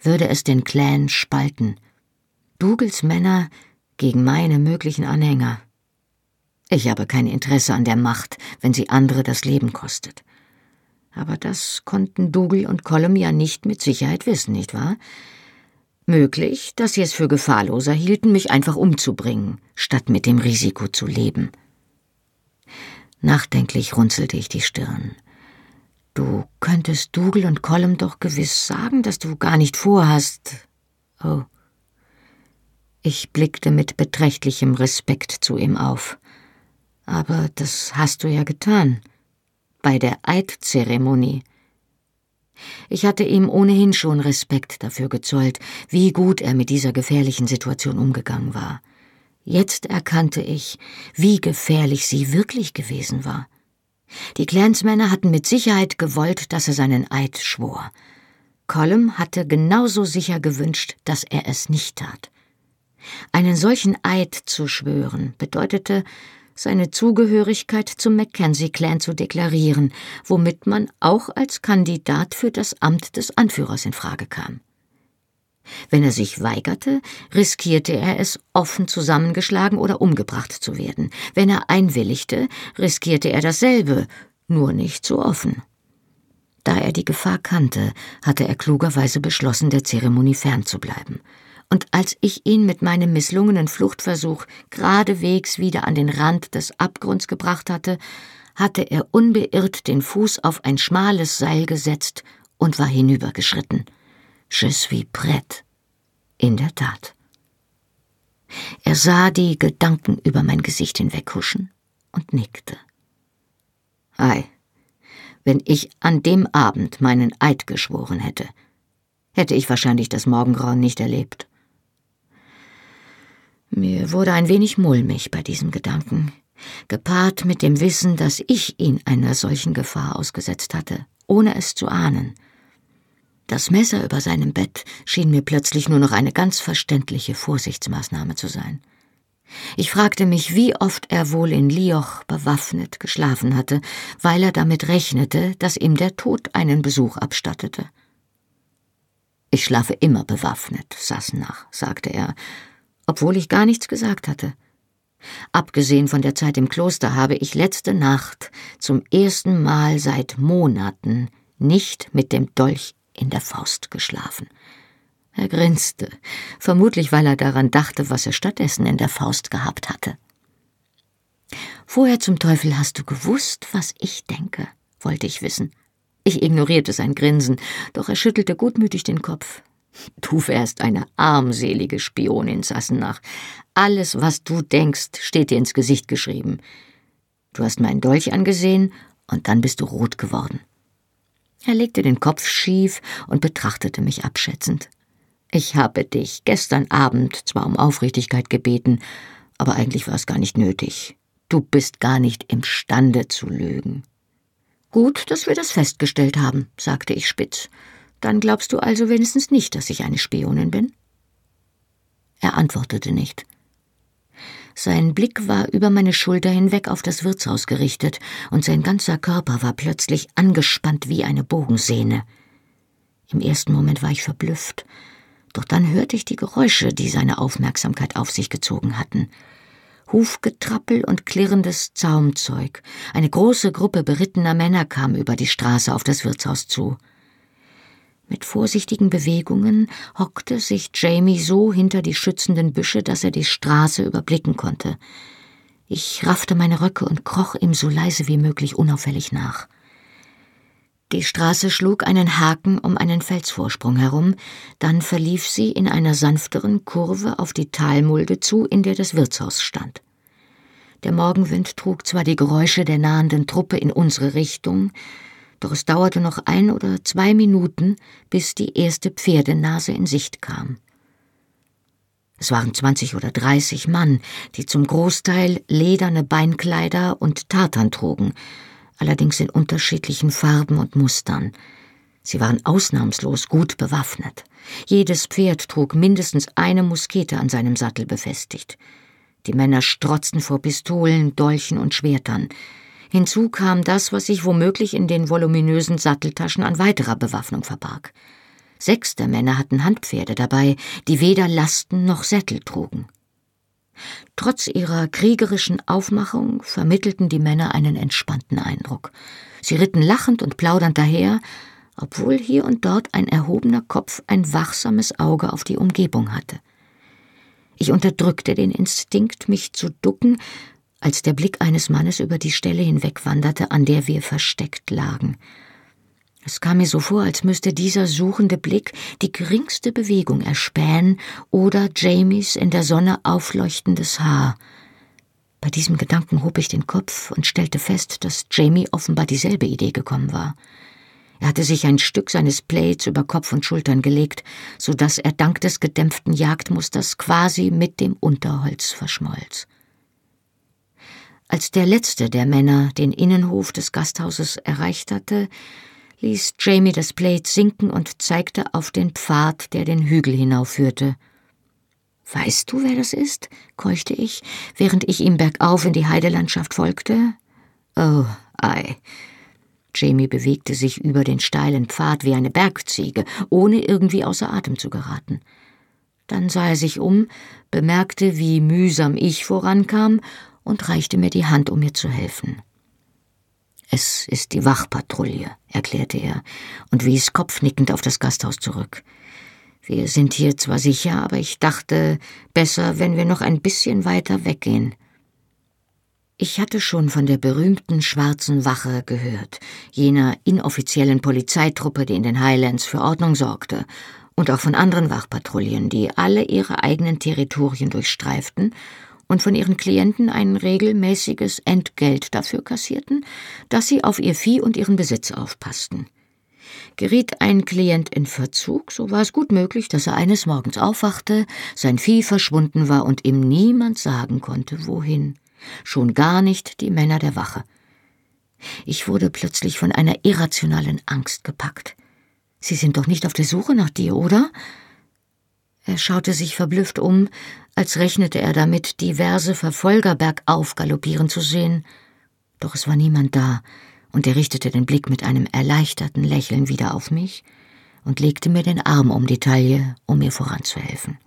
würde es den Clan spalten. Dougals Männer gegen meine möglichen Anhänger. Ich habe kein Interesse an der Macht, wenn sie andere das Leben kostet. Aber das konnten Dougal und Colum ja nicht mit Sicherheit wissen, nicht wahr? Möglich, dass sie es für gefahrloser hielten, mich einfach umzubringen, statt mit dem Risiko zu leben. Nachdenklich runzelte ich die Stirn. Du könntest Dougal und Colum doch gewiss sagen, dass du gar nicht vorhast. Oh. Ich blickte mit beträchtlichem Respekt zu ihm auf. Aber das hast du ja getan. Bei der Eidzeremonie. Ich hatte ihm ohnehin schon Respekt dafür gezollt, wie gut er mit dieser gefährlichen Situation umgegangen war. Jetzt erkannte ich, wie gefährlich sie wirklich gewesen war. Die Clansmänner hatten mit Sicherheit gewollt, dass er seinen Eid schwor. Colum hatte genauso sicher gewünscht, dass er es nicht tat. Einen solchen Eid zu schwören bedeutete, seine Zugehörigkeit zum Mackenzie-Clan zu deklarieren, womit man auch als Kandidat für das Amt des Anführers in Frage kam. Wenn er sich weigerte, riskierte er es, offen zusammengeschlagen oder umgebracht zu werden. Wenn er einwilligte, riskierte er dasselbe, nur nicht so offen. Da er die Gefahr kannte, hatte er klugerweise beschlossen, der Zeremonie fernzubleiben. Und als ich ihn mit meinem misslungenen Fluchtversuch geradewegs wieder an den Rand des Abgrunds gebracht hatte, hatte er unbeirrt den Fuß auf ein schmales Seil gesetzt und war hinübergeschritten. Je suis prête. In der Tat. Er sah die Gedanken über mein Gesicht hinweghuschen und nickte. Ei, wenn ich an dem Abend meinen Eid geschworen hätte, hätte ich wahrscheinlich das Morgengrauen nicht erlebt. Mir wurde ein wenig mulmig bei diesem Gedanken, gepaart mit dem Wissen, dass ich ihn einer solchen Gefahr ausgesetzt hatte, ohne es zu ahnen. Das Messer über seinem Bett schien mir plötzlich nur noch eine ganz verständliche Vorsichtsmaßnahme zu sein. Ich fragte mich, wie oft er wohl in Lioch bewaffnet geschlafen hatte, weil er damit rechnete, dass ihm der Tod einen Besuch abstattete. Ich schlafe immer bewaffnet, Sassenach, sagte er obwohl ich gar nichts gesagt hatte. Abgesehen von der Zeit im Kloster habe ich letzte Nacht zum ersten Mal seit Monaten nicht mit dem Dolch in der Faust geschlafen. Er grinste, vermutlich weil er daran dachte, was er stattdessen in der Faust gehabt hatte. Woher zum Teufel hast du gewusst, was ich denke? wollte ich wissen. Ich ignorierte sein Grinsen, doch er schüttelte gutmütig den Kopf. Du wärst eine armselige Spionin, Sassenach. Alles, was du denkst, steht dir ins Gesicht geschrieben. Du hast meinen Dolch angesehen und dann bist du rot geworden. Er legte den Kopf schief und betrachtete mich abschätzend. Ich habe dich gestern Abend zwar um Aufrichtigkeit gebeten, aber eigentlich war es gar nicht nötig. Du bist gar nicht imstande zu lügen. Gut, dass wir das festgestellt haben, sagte ich spitz. Dann glaubst du also wenigstens nicht, dass ich eine Spionin bin? Er antwortete nicht. Sein Blick war über meine Schulter hinweg auf das Wirtshaus gerichtet, und sein ganzer Körper war plötzlich angespannt wie eine Bogensehne. Im ersten Moment war ich verblüfft, doch dann hörte ich die Geräusche, die seine Aufmerksamkeit auf sich gezogen hatten. Hufgetrappel und klirrendes Zaumzeug. Eine große Gruppe berittener Männer kam über die Straße auf das Wirtshaus zu. Mit vorsichtigen Bewegungen hockte sich Jamie so hinter die schützenden Büsche, dass er die Straße überblicken konnte. Ich raffte meine Röcke und kroch ihm so leise wie möglich unauffällig nach. Die Straße schlug einen Haken um einen Felsvorsprung herum, dann verlief sie in einer sanfteren Kurve auf die Talmulde zu, in der das Wirtshaus stand. Der Morgenwind trug zwar die Geräusche der nahenden Truppe in unsere Richtung, doch es dauerte noch ein oder zwei Minuten, bis die erste Pferdenase in Sicht kam. Es waren zwanzig oder dreißig Mann, die zum Großteil lederne Beinkleider und Tartan trugen, allerdings in unterschiedlichen Farben und Mustern. Sie waren ausnahmslos gut bewaffnet. Jedes Pferd trug mindestens eine Muskete an seinem Sattel befestigt. Die Männer strotzten vor Pistolen, Dolchen und Schwertern. Hinzu kam das, was sich womöglich in den voluminösen Satteltaschen an weiterer Bewaffnung verbarg. Sechs der Männer hatten Handpferde dabei, die weder Lasten noch Sättel trugen. Trotz ihrer kriegerischen Aufmachung vermittelten die Männer einen entspannten Eindruck. Sie ritten lachend und plaudernd daher, obwohl hier und dort ein erhobener Kopf ein wachsames Auge auf die Umgebung hatte. Ich unterdrückte den Instinkt, mich zu ducken, als der Blick eines Mannes über die Stelle hinwegwanderte, an der wir versteckt lagen. Es kam mir so vor, als müsste dieser suchende Blick die geringste Bewegung erspähen oder Jamies in der Sonne aufleuchtendes Haar. Bei diesem Gedanken hob ich den Kopf und stellte fest, dass Jamie offenbar dieselbe Idee gekommen war. Er hatte sich ein Stück seines Plates über Kopf und Schultern gelegt, so dass er dank des gedämpften Jagdmusters quasi mit dem Unterholz verschmolz. Als der letzte der Männer den Innenhof des Gasthauses erreicht hatte, ließ Jamie das Plate sinken und zeigte auf den Pfad, der den Hügel hinaufführte. Weißt du, wer das ist? keuchte ich, während ich ihm bergauf in die Heidelandschaft folgte. Oh, ei. Jamie bewegte sich über den steilen Pfad wie eine Bergziege, ohne irgendwie außer Atem zu geraten. Dann sah er sich um, bemerkte, wie mühsam ich vorankam und reichte mir die Hand, um mir zu helfen. Es ist die Wachpatrouille, erklärte er und wies kopfnickend auf das Gasthaus zurück. Wir sind hier zwar sicher, aber ich dachte, besser, wenn wir noch ein bisschen weiter weggehen. Ich hatte schon von der berühmten Schwarzen Wache gehört, jener inoffiziellen Polizeitruppe, die in den Highlands für Ordnung sorgte, und auch von anderen Wachpatrouillen, die alle ihre eigenen Territorien durchstreiften und von ihren Klienten ein regelmäßiges Entgelt dafür kassierten, dass sie auf ihr Vieh und ihren Besitz aufpassten. Geriet ein Klient in Verzug, so war es gut möglich, dass er eines Morgens aufwachte, sein Vieh verschwunden war und ihm niemand sagen konnte, wohin schon gar nicht die Männer der Wache. Ich wurde plötzlich von einer irrationalen Angst gepackt. Sie sind doch nicht auf der Suche nach dir, oder? Er schaute sich verblüfft um, als rechnete er damit, diverse Verfolger bergauf galoppieren zu sehen. Doch es war niemand da, und er richtete den Blick mit einem erleichterten Lächeln wieder auf mich und legte mir den Arm um die Taille, um mir voranzuhelfen.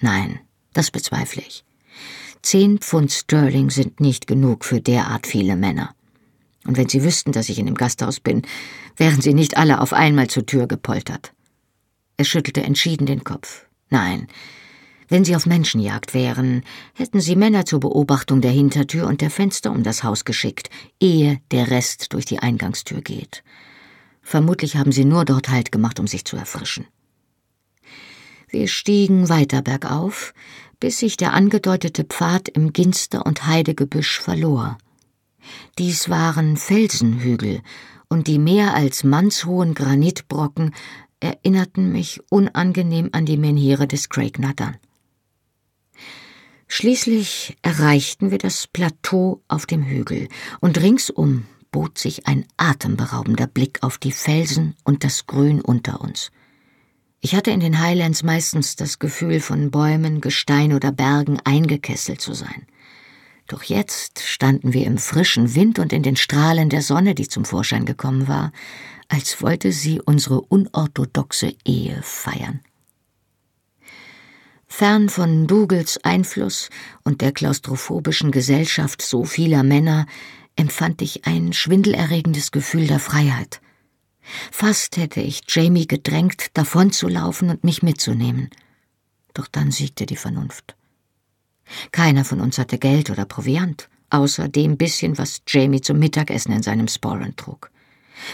Nein, das bezweifle ich. Zehn Pfund Sterling sind nicht genug für derart viele Männer. Und wenn Sie wüssten, dass ich in dem Gasthaus bin, wären Sie nicht alle auf einmal zur Tür gepoltert. Er schüttelte entschieden den Kopf. Nein, wenn Sie auf Menschenjagd wären, hätten Sie Männer zur Beobachtung der Hintertür und der Fenster um das Haus geschickt, ehe der Rest durch die Eingangstür geht. Vermutlich haben Sie nur dort Halt gemacht, um sich zu erfrischen. Wir stiegen weiter bergauf, bis sich der angedeutete Pfad im Ginster- und Heidegebüsch verlor. Dies waren Felsenhügel, und die mehr als mannshohen Granitbrocken erinnerten mich unangenehm an die Menhire des Craignaddern. Schließlich erreichten wir das Plateau auf dem Hügel, und ringsum bot sich ein atemberaubender Blick auf die Felsen und das Grün unter uns. Ich hatte in den Highlands meistens das Gefühl, von Bäumen, Gestein oder Bergen eingekesselt zu sein. Doch jetzt standen wir im frischen Wind und in den Strahlen der Sonne, die zum Vorschein gekommen war, als wollte sie unsere unorthodoxe Ehe feiern. Fern von Dugels Einfluss und der klaustrophobischen Gesellschaft so vieler Männer empfand ich ein schwindelerregendes Gefühl der Freiheit. Fast hätte ich Jamie gedrängt, davonzulaufen und mich mitzunehmen. Doch dann siegte die Vernunft. Keiner von uns hatte Geld oder Proviant, außer dem bisschen, was Jamie zum Mittagessen in seinem Sporran trug.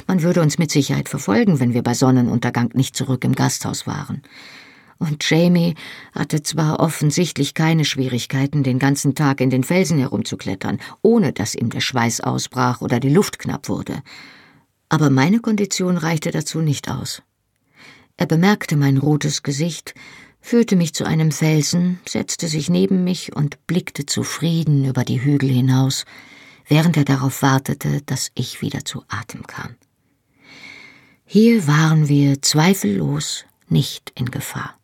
Man würde uns mit Sicherheit verfolgen, wenn wir bei Sonnenuntergang nicht zurück im Gasthaus waren. Und Jamie hatte zwar offensichtlich keine Schwierigkeiten, den ganzen Tag in den Felsen herumzuklettern, ohne dass ihm der Schweiß ausbrach oder die Luft knapp wurde, aber meine Kondition reichte dazu nicht aus. Er bemerkte mein rotes Gesicht, führte mich zu einem Felsen, setzte sich neben mich und blickte zufrieden über die Hügel hinaus, während er darauf wartete, dass ich wieder zu Atem kam. Hier waren wir zweifellos nicht in Gefahr.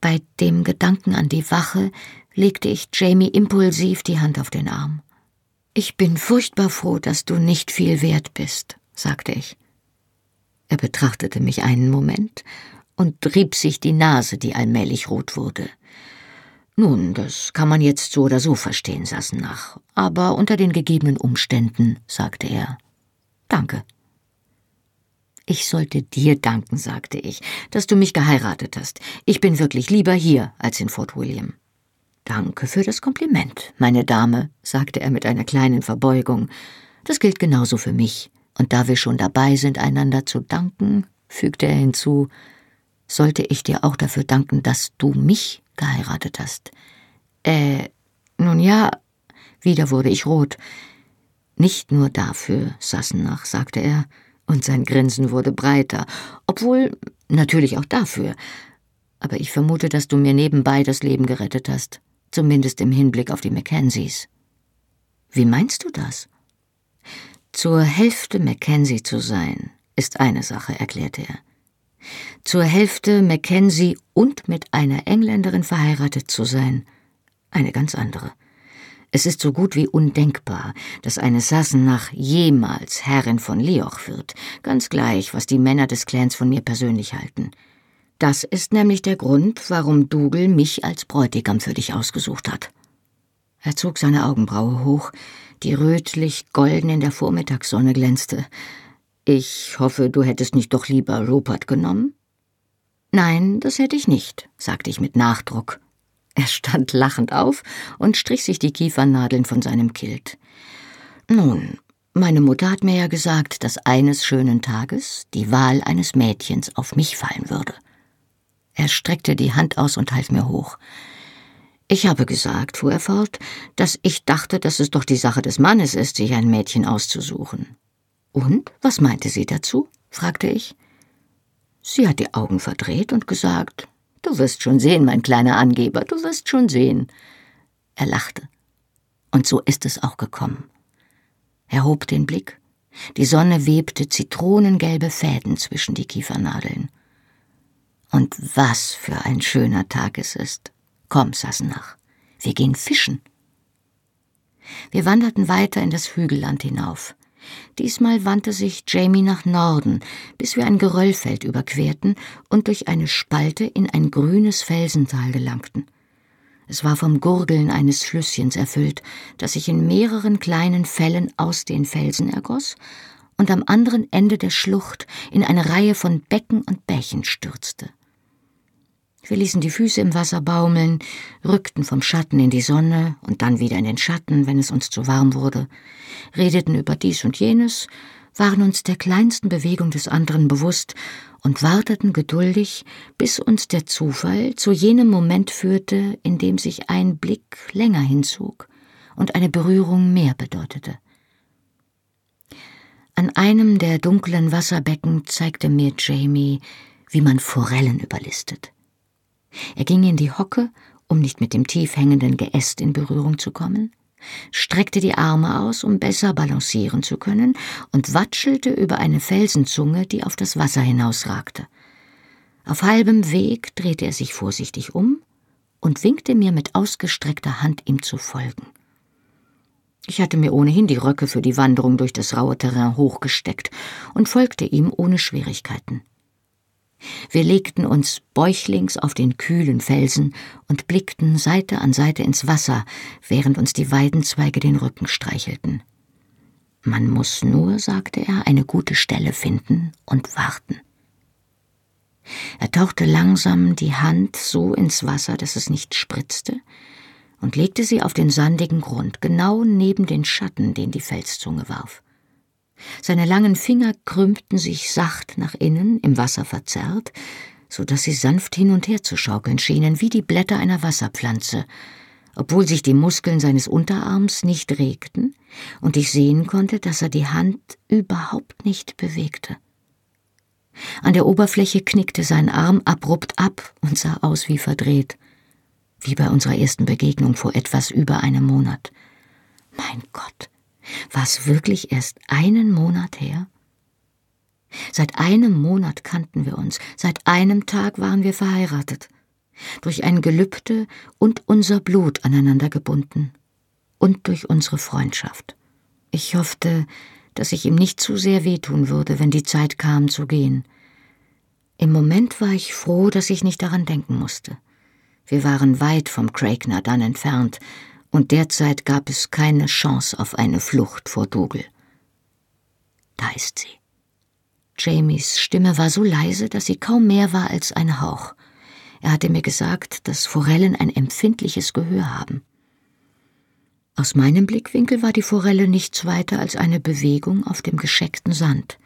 Bei dem Gedanken an die Wache legte ich Jamie impulsiv die Hand auf den Arm. Ich bin furchtbar froh, dass du nicht viel wert bist, sagte ich. Er betrachtete mich einen Moment und rieb sich die Nase, die allmählich rot wurde. Nun, das kann man jetzt so oder so verstehen, Sassenach, aber unter den gegebenen Umständen, sagte er. Danke. Ich sollte dir danken, sagte ich, dass du mich geheiratet hast. Ich bin wirklich lieber hier als in Fort William. Danke für das Kompliment, meine Dame, sagte er mit einer kleinen Verbeugung. Das gilt genauso für mich. Und da wir schon dabei sind, einander zu danken, fügte er hinzu, sollte ich dir auch dafür danken, dass du mich geheiratet hast. Äh, nun ja, wieder wurde ich rot. Nicht nur dafür, Sassenach, sagte er, und sein Grinsen wurde breiter, obwohl natürlich auch dafür. Aber ich vermute, dass du mir nebenbei das Leben gerettet hast zumindest im Hinblick auf die Mackenzies. Wie meinst du das? Zur Hälfte Mackenzie zu sein, ist eine Sache, erklärte er. Zur Hälfte Mackenzie und mit einer Engländerin verheiratet zu sein, eine ganz andere. Es ist so gut wie undenkbar, dass eine Sassenach jemals Herrin von Leoch wird, ganz gleich, was die Männer des Clans von mir persönlich halten. Das ist nämlich der Grund, warum Dougal mich als Bräutigam für dich ausgesucht hat. Er zog seine Augenbraue hoch, die rötlich golden in der Vormittagssonne glänzte. Ich hoffe, du hättest nicht doch lieber Rupert genommen? Nein, das hätte ich nicht, sagte ich mit Nachdruck. Er stand lachend auf und strich sich die Kiefernadeln von seinem Kilt. Nun, meine Mutter hat mir ja gesagt, dass eines schönen Tages die Wahl eines Mädchens auf mich fallen würde. Er streckte die Hand aus und half mir hoch. Ich habe gesagt, fuhr er fort, dass ich dachte, dass es doch die Sache des Mannes ist, sich ein Mädchen auszusuchen. Und was meinte sie dazu? fragte ich. Sie hat die Augen verdreht und gesagt, Du wirst schon sehen, mein kleiner Angeber, du wirst schon sehen. Er lachte. Und so ist es auch gekommen. Er hob den Blick. Die Sonne webte zitronengelbe Fäden zwischen die Kiefernadeln. Und was für ein schöner Tag es ist. Komm, Sassenach, wir gehen fischen. Wir wanderten weiter in das Hügelland hinauf. Diesmal wandte sich Jamie nach Norden, bis wir ein Geröllfeld überquerten und durch eine Spalte in ein grünes Felsental gelangten. Es war vom Gurgeln eines Flüsschens erfüllt, das sich in mehreren kleinen Fällen aus den Felsen ergoss und am anderen Ende der Schlucht in eine Reihe von Becken und Bächen stürzte. Wir ließen die Füße im Wasser baumeln, rückten vom Schatten in die Sonne und dann wieder in den Schatten, wenn es uns zu warm wurde, redeten über dies und jenes, waren uns der kleinsten Bewegung des anderen bewusst und warteten geduldig, bis uns der Zufall zu jenem Moment führte, in dem sich ein Blick länger hinzog und eine Berührung mehr bedeutete. An einem der dunklen Wasserbecken zeigte mir Jamie, wie man Forellen überlistet. Er ging in die Hocke, um nicht mit dem tief hängenden Geäst in Berührung zu kommen, streckte die Arme aus, um besser balancieren zu können, und watschelte über eine Felsenzunge, die auf das Wasser hinausragte. Auf halbem Weg drehte er sich vorsichtig um und winkte mir mit ausgestreckter Hand, ihm zu folgen. Ich hatte mir ohnehin die Röcke für die Wanderung durch das raue Terrain hochgesteckt und folgte ihm ohne Schwierigkeiten. Wir legten uns bäuchlings auf den kühlen Felsen und blickten Seite an Seite ins Wasser, während uns die Weidenzweige den Rücken streichelten. Man muss nur, sagte er, eine gute Stelle finden und warten. Er tauchte langsam die Hand so ins Wasser, dass es nicht spritzte, und legte sie auf den sandigen Grund, genau neben den Schatten, den die Felszunge warf. Seine langen Finger krümmten sich sacht nach innen, im Wasser verzerrt, so dass sie sanft hin und her zu schaukeln schienen, wie die Blätter einer Wasserpflanze, obwohl sich die Muskeln seines Unterarms nicht regten und ich sehen konnte, dass er die Hand überhaupt nicht bewegte. An der Oberfläche knickte sein Arm abrupt ab und sah aus wie verdreht, wie bei unserer ersten Begegnung vor etwas über einem Monat. Mein Gott, war es wirklich erst einen Monat her? Seit einem Monat kannten wir uns, seit einem Tag waren wir verheiratet, durch ein Gelübde und unser Blut aneinander gebunden und durch unsere Freundschaft. Ich hoffte, dass ich ihm nicht zu sehr wehtun würde, wenn die Zeit kam zu gehen. Im Moment war ich froh, dass ich nicht daran denken musste. Wir waren weit vom Craigner dann entfernt, und derzeit gab es keine Chance auf eine Flucht vor Dougal. Da ist sie. Jamies Stimme war so leise, dass sie kaum mehr war als ein Hauch. Er hatte mir gesagt, dass Forellen ein empfindliches Gehör haben. Aus meinem Blickwinkel war die Forelle nichts weiter als eine Bewegung auf dem gescheckten Sand.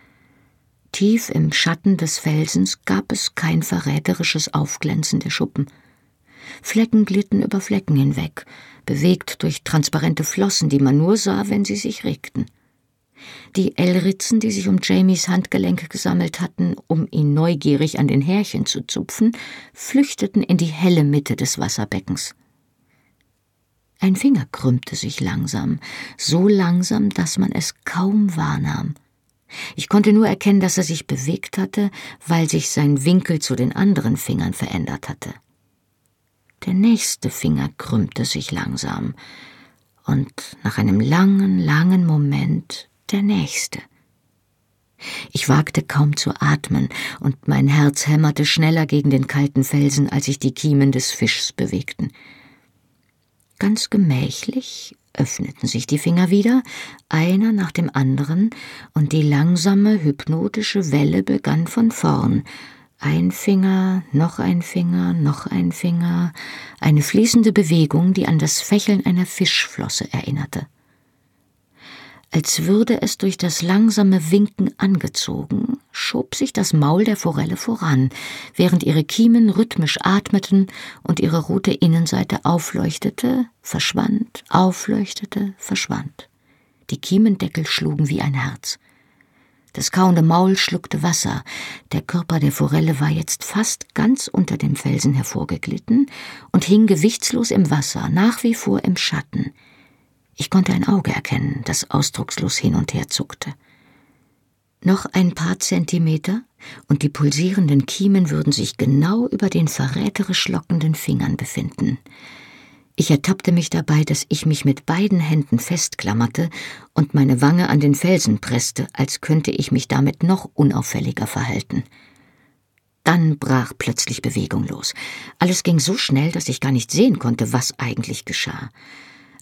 Tief im Schatten des Felsens gab es kein verräterisches Aufglänzen der Schuppen. Flecken glitten über Flecken hinweg, bewegt durch transparente Flossen, die man nur sah, wenn sie sich regten. Die L-Ritzen, die sich um Jamies Handgelenk gesammelt hatten, um ihn neugierig an den Härchen zu zupfen, flüchteten in die helle Mitte des Wasserbeckens. Ein Finger krümmte sich langsam, so langsam, dass man es kaum wahrnahm. Ich konnte nur erkennen, dass er sich bewegt hatte, weil sich sein Winkel zu den anderen Fingern verändert hatte. Der nächste Finger krümmte sich langsam, und nach einem langen, langen Moment der nächste. Ich wagte kaum zu atmen, und mein Herz hämmerte schneller gegen den kalten Felsen, als sich die Kiemen des Fischs bewegten. Ganz gemächlich öffneten sich die Finger wieder, einer nach dem anderen, und die langsame, hypnotische Welle begann von vorn, Ein Finger, noch ein Finger, noch ein Finger, eine fließende Bewegung, die an das Fächeln einer Fischflosse erinnerte. Als würde es durch das langsame Winken angezogen, schob sich das Maul der Forelle voran, während ihre Kiemen rhythmisch atmeten und ihre rote Innenseite aufleuchtete, verschwand, aufleuchtete, verschwand. Die Kiemendeckel schlugen wie ein Herz. Das kauende Maul schluckte Wasser. Der Körper der Forelle war jetzt fast ganz unter dem Felsen hervorgeglitten und hing gewichtslos im Wasser, nach wie vor im Schatten. Ich konnte ein Auge erkennen, das ausdruckslos hin und her zuckte. Noch ein paar Zentimeter, und die pulsierenden Kiemen würden sich genau über den verräterisch lockenden Fingern befinden. Ich ertappte mich dabei, dass ich mich mit beiden Händen festklammerte und meine Wange an den Felsen presste, als könnte ich mich damit noch unauffälliger verhalten. Dann brach plötzlich Bewegung los. Alles ging so schnell, dass ich gar nicht sehen konnte, was eigentlich geschah.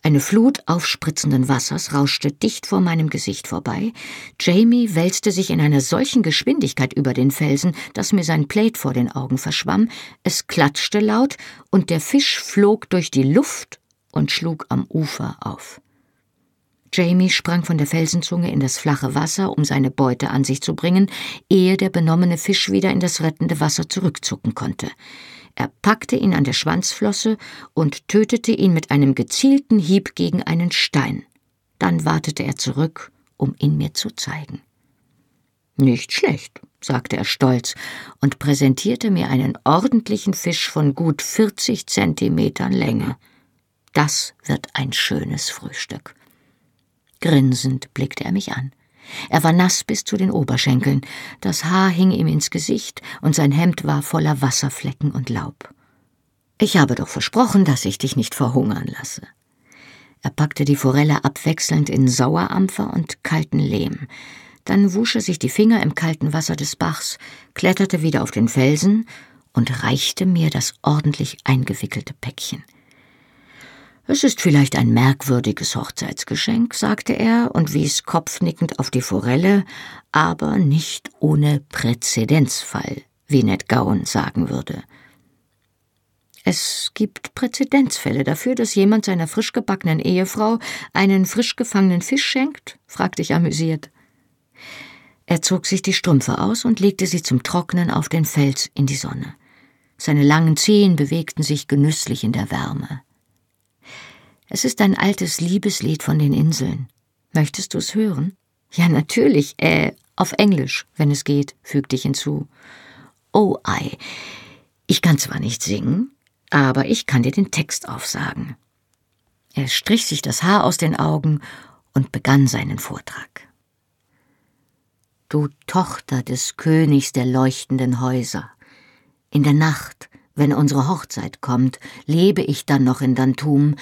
Eine Flut aufspritzenden Wassers rauschte dicht vor meinem Gesicht vorbei. Jamie wälzte sich in einer solchen Geschwindigkeit über den Felsen, dass mir sein Plate vor den Augen verschwamm. Es klatschte laut und der Fisch flog durch die Luft und schlug am Ufer auf. Jamie sprang von der Felsenzunge in das flache Wasser, um seine Beute an sich zu bringen, ehe der benommene Fisch wieder in das rettende Wasser zurückzucken konnte. Er packte ihn an der Schwanzflosse und tötete ihn mit einem gezielten Hieb gegen einen Stein. Dann wartete er zurück, um ihn mir zu zeigen. Nicht schlecht, sagte er stolz und präsentierte mir einen ordentlichen Fisch von gut 40 Zentimetern Länge. Das wird ein schönes Frühstück. Grinsend blickte er mich an. Er war nass bis zu den Oberschenkeln, das Haar hing ihm ins Gesicht und sein Hemd war voller Wasserflecken und Laub. Ich habe doch versprochen, dass ich dich nicht verhungern lasse. Er packte die Forelle abwechselnd in Sauerampfer und kalten Lehm. Dann wusch er sich die Finger im kalten Wasser des Bachs, kletterte wieder auf den Felsen und reichte mir das ordentlich eingewickelte Päckchen. Es ist vielleicht ein merkwürdiges Hochzeitsgeschenk, sagte er und wies kopfnickend auf die Forelle, aber nicht ohne Präzedenzfall, wie Ned Gowan sagen würde. Es gibt Präzedenzfälle dafür, dass jemand seiner frisch gebackenen Ehefrau einen frisch gefangenen Fisch schenkt? fragte ich amüsiert. Er zog sich die Strümpfe aus und legte sie zum Trocknen auf den Fels in die Sonne. Seine langen Zehen bewegten sich genüsslich in der Wärme. Es ist ein altes Liebeslied von den Inseln. Möchtest du es hören? Ja, natürlich, äh, auf Englisch, wenn es geht, fügte ich hinzu. Oh ei, ich kann zwar nicht singen, aber ich kann dir den Text aufsagen. Er strich sich das Haar aus den Augen und begann seinen Vortrag. Du Tochter des Königs der leuchtenden Häuser, in der Nacht, wenn unsere Hochzeit kommt, lebe ich dann noch in Dantum,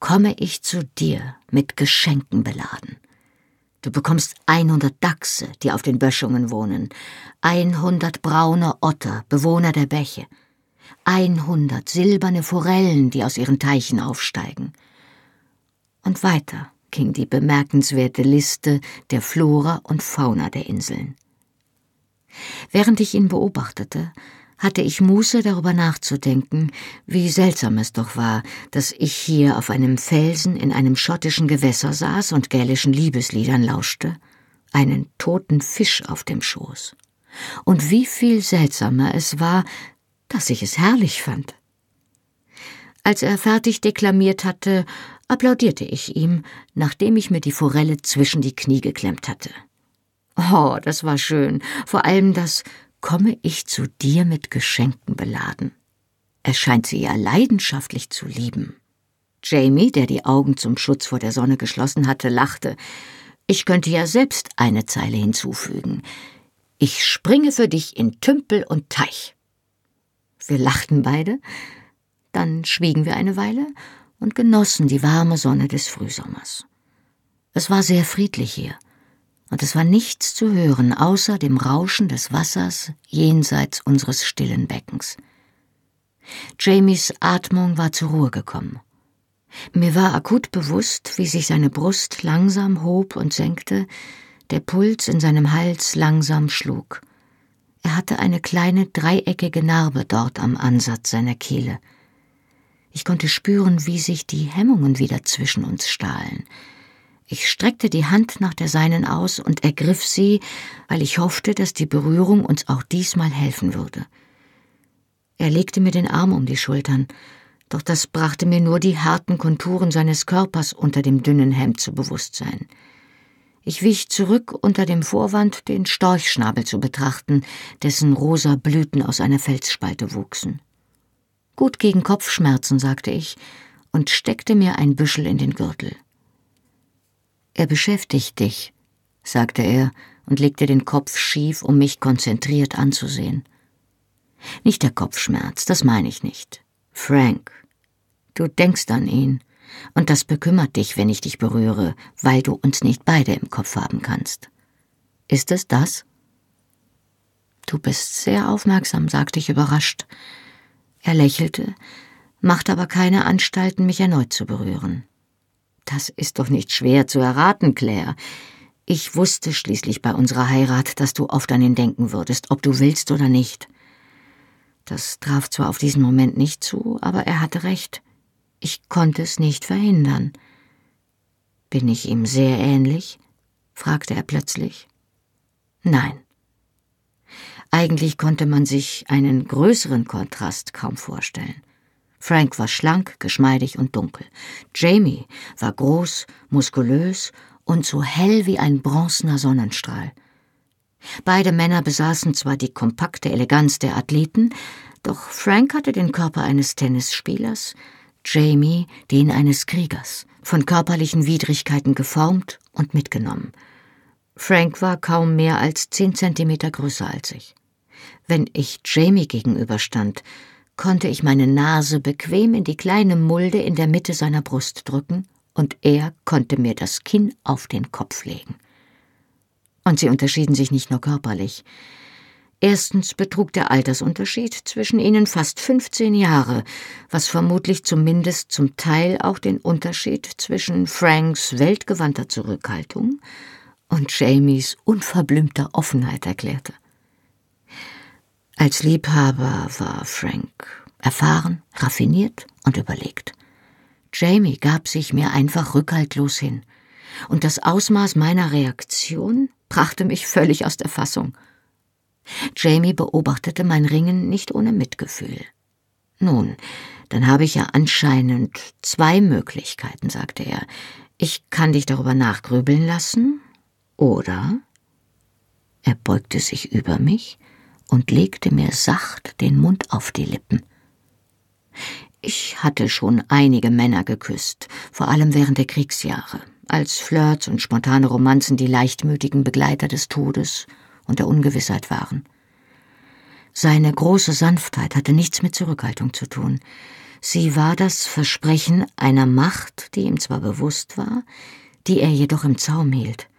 komme ich zu dir mit Geschenken beladen. Du bekommst 100 Dachse, die auf den Böschungen wohnen, 100 braune Otter, Bewohner der Bäche, 100 silberne Forellen, die aus ihren Teichen aufsteigen. Und weiter ging die bemerkenswerte Liste der Flora und Fauna der Inseln. Während ich ihn beobachtete, hatte ich Muße darüber nachzudenken, wie seltsam es doch war, dass ich hier auf einem Felsen in einem schottischen Gewässer saß und gälischen Liebesliedern lauschte, einen toten Fisch auf dem Schoß. Und wie viel seltsamer es war, dass ich es herrlich fand. Als er fertig deklamiert hatte, applaudierte ich ihm, nachdem ich mir die Forelle zwischen die Knie geklemmt hatte. Oh, das war schön, vor allem das komme ich zu dir mit Geschenken beladen. Er scheint sie ja leidenschaftlich zu lieben. Jamie, der die Augen zum Schutz vor der Sonne geschlossen hatte, lachte. Ich könnte ja selbst eine Zeile hinzufügen. Ich springe für dich in Tümpel und Teich. Wir lachten beide, dann schwiegen wir eine Weile und genossen die warme Sonne des Frühsommers. Es war sehr friedlich hier und es war nichts zu hören außer dem Rauschen des Wassers jenseits unseres stillen Beckens. Jamies Atmung war zur Ruhe gekommen. Mir war akut bewusst, wie sich seine Brust langsam hob und senkte, der Puls in seinem Hals langsam schlug. Er hatte eine kleine dreieckige Narbe dort am Ansatz seiner Kehle. Ich konnte spüren, wie sich die Hemmungen wieder zwischen uns stahlen. Ich streckte die Hand nach der seinen aus und ergriff sie, weil ich hoffte, dass die Berührung uns auch diesmal helfen würde. Er legte mir den Arm um die Schultern, doch das brachte mir nur die harten Konturen seines Körpers unter dem dünnen Hemd zu Bewusstsein. Ich wich zurück unter dem Vorwand, den Storchschnabel zu betrachten, dessen rosa Blüten aus einer Felsspalte wuchsen. Gut gegen Kopfschmerzen, sagte ich und steckte mir ein Büschel in den Gürtel. Er beschäftigt dich, sagte er und legte den Kopf schief, um mich konzentriert anzusehen. Nicht der Kopfschmerz, das meine ich nicht. Frank, du denkst an ihn. Und das bekümmert dich, wenn ich dich berühre, weil du uns nicht beide im Kopf haben kannst. Ist es das? Du bist sehr aufmerksam, sagte ich überrascht. Er lächelte, machte aber keine Anstalten, mich erneut zu berühren. Das ist doch nicht schwer zu erraten, Claire. Ich wusste schließlich bei unserer Heirat, dass du oft an ihn denken würdest, ob du willst oder nicht. Das traf zwar auf diesen Moment nicht zu, aber er hatte recht. Ich konnte es nicht verhindern. Bin ich ihm sehr ähnlich? fragte er plötzlich. Nein. Eigentlich konnte man sich einen größeren Kontrast kaum vorstellen. Frank war schlank, geschmeidig und dunkel. Jamie war groß, muskulös und so hell wie ein bronzener Sonnenstrahl. Beide Männer besaßen zwar die kompakte Eleganz der Athleten, doch Frank hatte den Körper eines Tennisspielers, Jamie den eines Kriegers, von körperlichen Widrigkeiten geformt und mitgenommen. Frank war kaum mehr als zehn Zentimeter größer als ich. Wenn ich Jamie gegenüberstand, konnte ich meine Nase bequem in die kleine Mulde in der Mitte seiner Brust drücken, und er konnte mir das Kinn auf den Kopf legen. Und sie unterschieden sich nicht nur körperlich, Erstens betrug der Altersunterschied zwischen ihnen fast 15 Jahre, was vermutlich zumindest zum Teil auch den Unterschied zwischen Franks weltgewandter Zurückhaltung und Jamies unverblümter Offenheit erklärte. Als Liebhaber war Frank erfahren, raffiniert und überlegt. Jamie gab sich mir einfach rückhaltlos hin, und das Ausmaß meiner Reaktion brachte mich völlig aus der Fassung. Jamie beobachtete mein Ringen nicht ohne Mitgefühl. Nun, dann habe ich ja anscheinend zwei Möglichkeiten, sagte er. Ich kann dich darüber nachgrübeln lassen, oder er beugte sich über mich und legte mir sacht den Mund auf die Lippen. Ich hatte schon einige Männer geküsst, vor allem während der Kriegsjahre, als Flirts und spontane Romanzen die leichtmütigen Begleiter des Todes und der Ungewissheit waren. Seine große Sanftheit hatte nichts mit Zurückhaltung zu tun. Sie war das Versprechen einer Macht, die ihm zwar bewusst war, die er jedoch im Zaum hielt.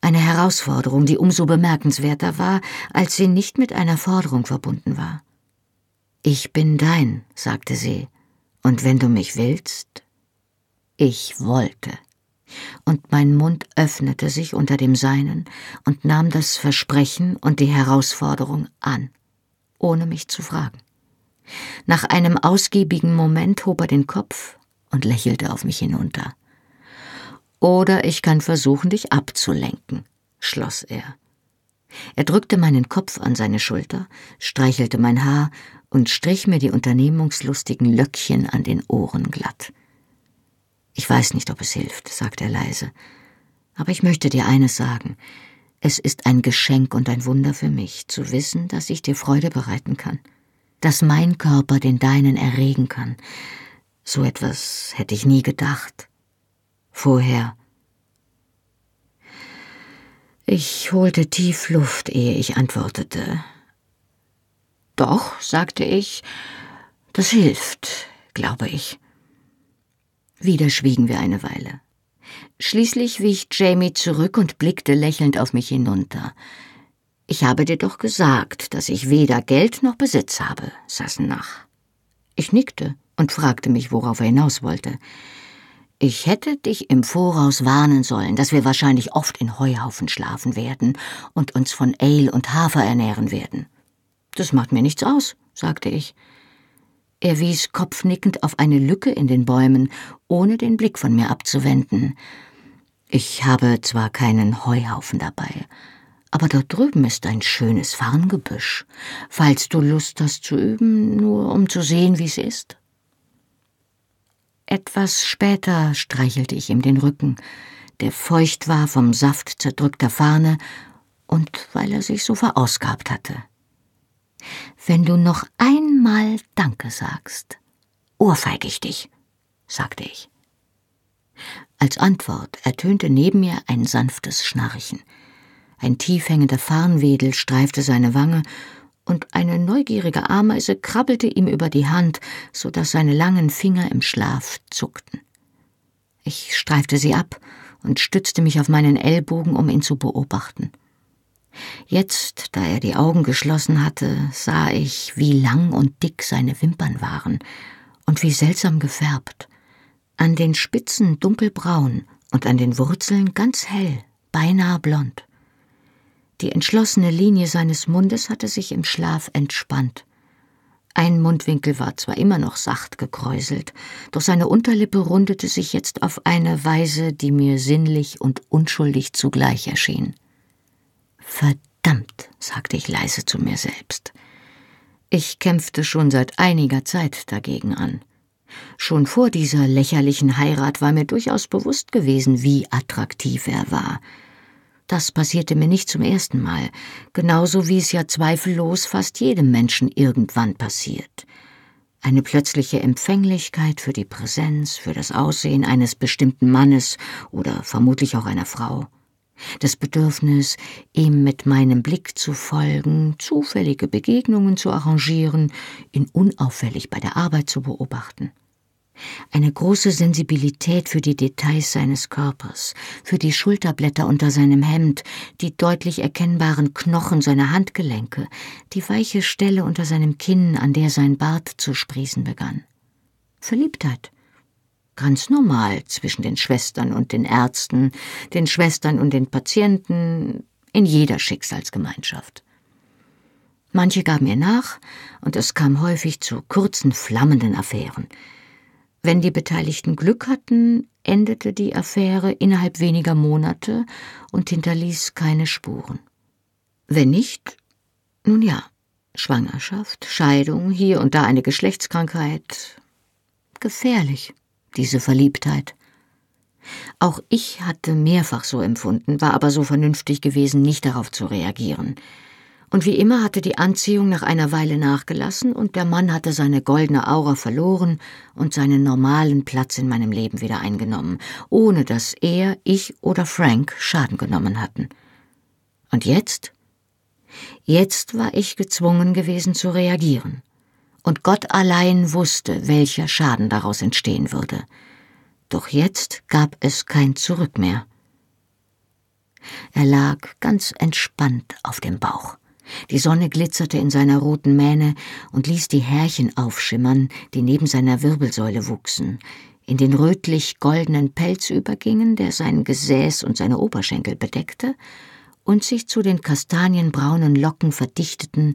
Eine Herausforderung, die umso bemerkenswerter war, als sie nicht mit einer Forderung verbunden war. Ich bin dein, sagte sie, und wenn du mich willst, ich wollte und mein Mund öffnete sich unter dem seinen und nahm das Versprechen und die Herausforderung an, ohne mich zu fragen. Nach einem ausgiebigen Moment hob er den Kopf und lächelte auf mich hinunter. Oder ich kann versuchen, dich abzulenken, schloss er. Er drückte meinen Kopf an seine Schulter, streichelte mein Haar und strich mir die unternehmungslustigen Löckchen an den Ohren glatt. Ich weiß nicht, ob es hilft, sagte er leise. Aber ich möchte dir eines sagen. Es ist ein Geschenk und ein Wunder für mich, zu wissen, dass ich dir Freude bereiten kann. Dass mein Körper den deinen erregen kann. So etwas hätte ich nie gedacht. Vorher. Ich holte tief Luft, ehe ich antwortete. Doch, sagte ich, das hilft, glaube ich. Wieder schwiegen wir eine Weile. Schließlich wich Jamie zurück und blickte lächelnd auf mich hinunter. Ich habe dir doch gesagt, dass ich weder Geld noch Besitz habe, Sassenach. Ich nickte und fragte mich, worauf er hinaus wollte. Ich hätte dich im Voraus warnen sollen, dass wir wahrscheinlich oft in Heuhaufen schlafen werden und uns von Ale und Hafer ernähren werden. Das macht mir nichts aus, sagte ich. Er wies kopfnickend auf eine Lücke in den Bäumen, ohne den Blick von mir abzuwenden. Ich habe zwar keinen Heuhaufen dabei, aber dort drüben ist ein schönes Farngebüsch, falls du Lust hast zu üben, nur um zu sehen, wie's ist. Etwas später streichelte ich ihm den Rücken, der feucht war vom Saft zerdrückter Farne und weil er sich so verausgabt hatte. Wenn du noch einmal Danke sagst, ohrfeig ich dich, sagte ich. Als Antwort ertönte neben mir ein sanftes Schnarchen. Ein tief hängender Farnwedel streifte seine Wange und eine neugierige Ameise krabbelte ihm über die Hand, so dass seine langen Finger im Schlaf zuckten. Ich streifte sie ab und stützte mich auf meinen Ellbogen, um ihn zu beobachten. Jetzt, da er die Augen geschlossen hatte, sah ich, wie lang und dick seine Wimpern waren und wie seltsam gefärbt. An den Spitzen dunkelbraun und an den Wurzeln ganz hell, beinahe blond. Die entschlossene Linie seines Mundes hatte sich im Schlaf entspannt. Ein Mundwinkel war zwar immer noch sacht gekräuselt, doch seine Unterlippe rundete sich jetzt auf eine Weise, die mir sinnlich und unschuldig zugleich erschien. Verdammt, sagte ich leise zu mir selbst. Ich kämpfte schon seit einiger Zeit dagegen an. Schon vor dieser lächerlichen Heirat war mir durchaus bewusst gewesen, wie attraktiv er war, das passierte mir nicht zum ersten Mal, genauso wie es ja zweifellos fast jedem Menschen irgendwann passiert. Eine plötzliche Empfänglichkeit für die Präsenz, für das Aussehen eines bestimmten Mannes oder vermutlich auch einer Frau. Das Bedürfnis, ihm mit meinem Blick zu folgen, zufällige Begegnungen zu arrangieren, ihn unauffällig bei der Arbeit zu beobachten eine große Sensibilität für die Details seines Körpers, für die Schulterblätter unter seinem Hemd, die deutlich erkennbaren Knochen seiner Handgelenke, die weiche Stelle unter seinem Kinn, an der sein Bart zu sprießen begann. Verliebtheit. Ganz normal zwischen den Schwestern und den Ärzten, den Schwestern und den Patienten, in jeder Schicksalsgemeinschaft. Manche gaben ihr nach, und es kam häufig zu kurzen, flammenden Affären, wenn die Beteiligten Glück hatten, endete die Affäre innerhalb weniger Monate und hinterließ keine Spuren. Wenn nicht, nun ja, Schwangerschaft, Scheidung, hier und da eine Geschlechtskrankheit. Gefährlich, diese Verliebtheit. Auch ich hatte mehrfach so empfunden, war aber so vernünftig gewesen, nicht darauf zu reagieren und wie immer hatte die Anziehung nach einer Weile nachgelassen und der Mann hatte seine goldene Aura verloren und seinen normalen Platz in meinem Leben wieder eingenommen, ohne dass er, ich oder Frank Schaden genommen hatten. Und jetzt? Jetzt war ich gezwungen gewesen zu reagieren. Und Gott allein wusste, welcher Schaden daraus entstehen würde. Doch jetzt gab es kein Zurück mehr. Er lag ganz entspannt auf dem Bauch. Die Sonne glitzerte in seiner roten Mähne und ließ die Härchen aufschimmern, die neben seiner Wirbelsäule wuchsen, in den rötlich goldenen Pelz übergingen, der sein Gesäß und seine Oberschenkel bedeckte, und sich zu den kastanienbraunen Locken verdichteten,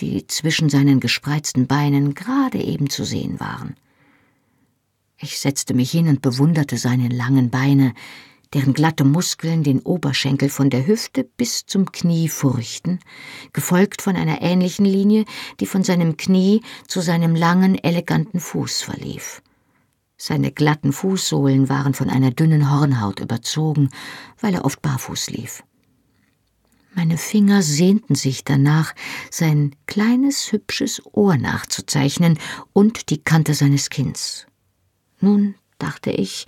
die zwischen seinen gespreizten Beinen gerade eben zu sehen waren. Ich setzte mich hin und bewunderte seine langen Beine, deren glatte Muskeln den Oberschenkel von der Hüfte bis zum Knie furchten, gefolgt von einer ähnlichen Linie, die von seinem Knie zu seinem langen, eleganten Fuß verlief. Seine glatten Fußsohlen waren von einer dünnen Hornhaut überzogen, weil er oft barfuß lief. Meine Finger sehnten sich danach, sein kleines, hübsches Ohr nachzuzeichnen und die Kante seines Kinns. Nun, dachte ich,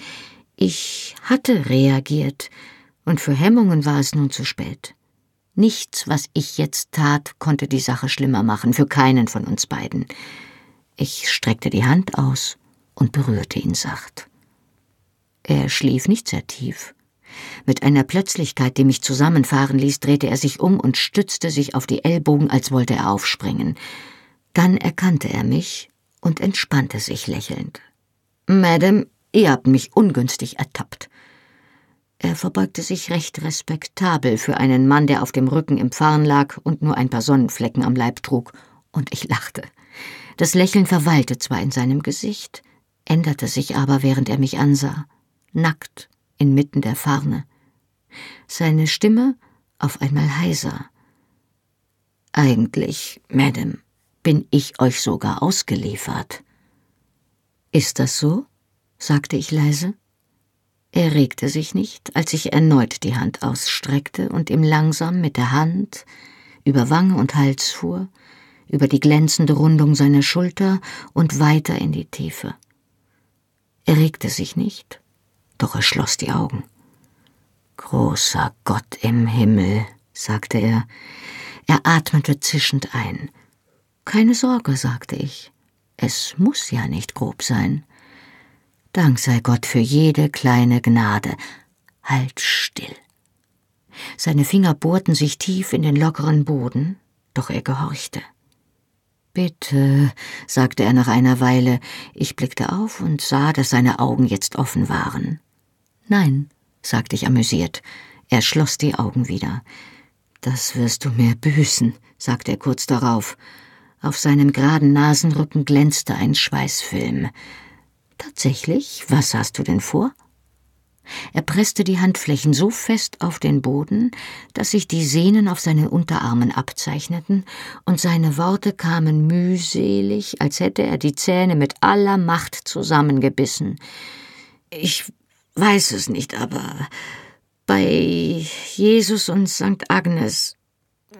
ich hatte reagiert, und für Hemmungen war es nun zu spät. Nichts, was ich jetzt tat, konnte die Sache schlimmer machen, für keinen von uns beiden. Ich streckte die Hand aus und berührte ihn sacht. Er schlief nicht sehr tief. Mit einer Plötzlichkeit, die mich zusammenfahren ließ, drehte er sich um und stützte sich auf die Ellbogen, als wollte er aufspringen. Dann erkannte er mich und entspannte sich lächelnd. Madame, Ihr habt mich ungünstig ertappt. Er verbeugte sich recht respektabel für einen Mann, der auf dem Rücken im Pfarn lag und nur ein paar Sonnenflecken am Leib trug, und ich lachte. Das Lächeln verweilte zwar in seinem Gesicht, änderte sich aber, während er mich ansah, nackt inmitten der Farne. Seine Stimme auf einmal heiser. Eigentlich, Madame, bin ich euch sogar ausgeliefert. Ist das so? Sagte ich leise. Er regte sich nicht, als ich erneut die Hand ausstreckte und ihm langsam mit der Hand über Wange und Hals fuhr, über die glänzende Rundung seiner Schulter und weiter in die Tiefe. Er regte sich nicht, doch er schloss die Augen. Großer Gott im Himmel, sagte er. Er atmete zischend ein. Keine Sorge, sagte ich. Es muss ja nicht grob sein. Dank sei Gott für jede kleine Gnade. Halt still. Seine Finger bohrten sich tief in den lockeren Boden, doch er gehorchte. Bitte, sagte er nach einer Weile. Ich blickte auf und sah, dass seine Augen jetzt offen waren. Nein, sagte ich amüsiert. Er schloss die Augen wieder. Das wirst du mir büßen, sagte er kurz darauf. Auf seinem geraden Nasenrücken glänzte ein Schweißfilm. Tatsächlich? Was hast du denn vor? Er presste die Handflächen so fest auf den Boden, dass sich die Sehnen auf seinen Unterarmen abzeichneten, und seine Worte kamen mühselig, als hätte er die Zähne mit aller Macht zusammengebissen. Ich weiß es nicht, aber bei Jesus und St. Agnes,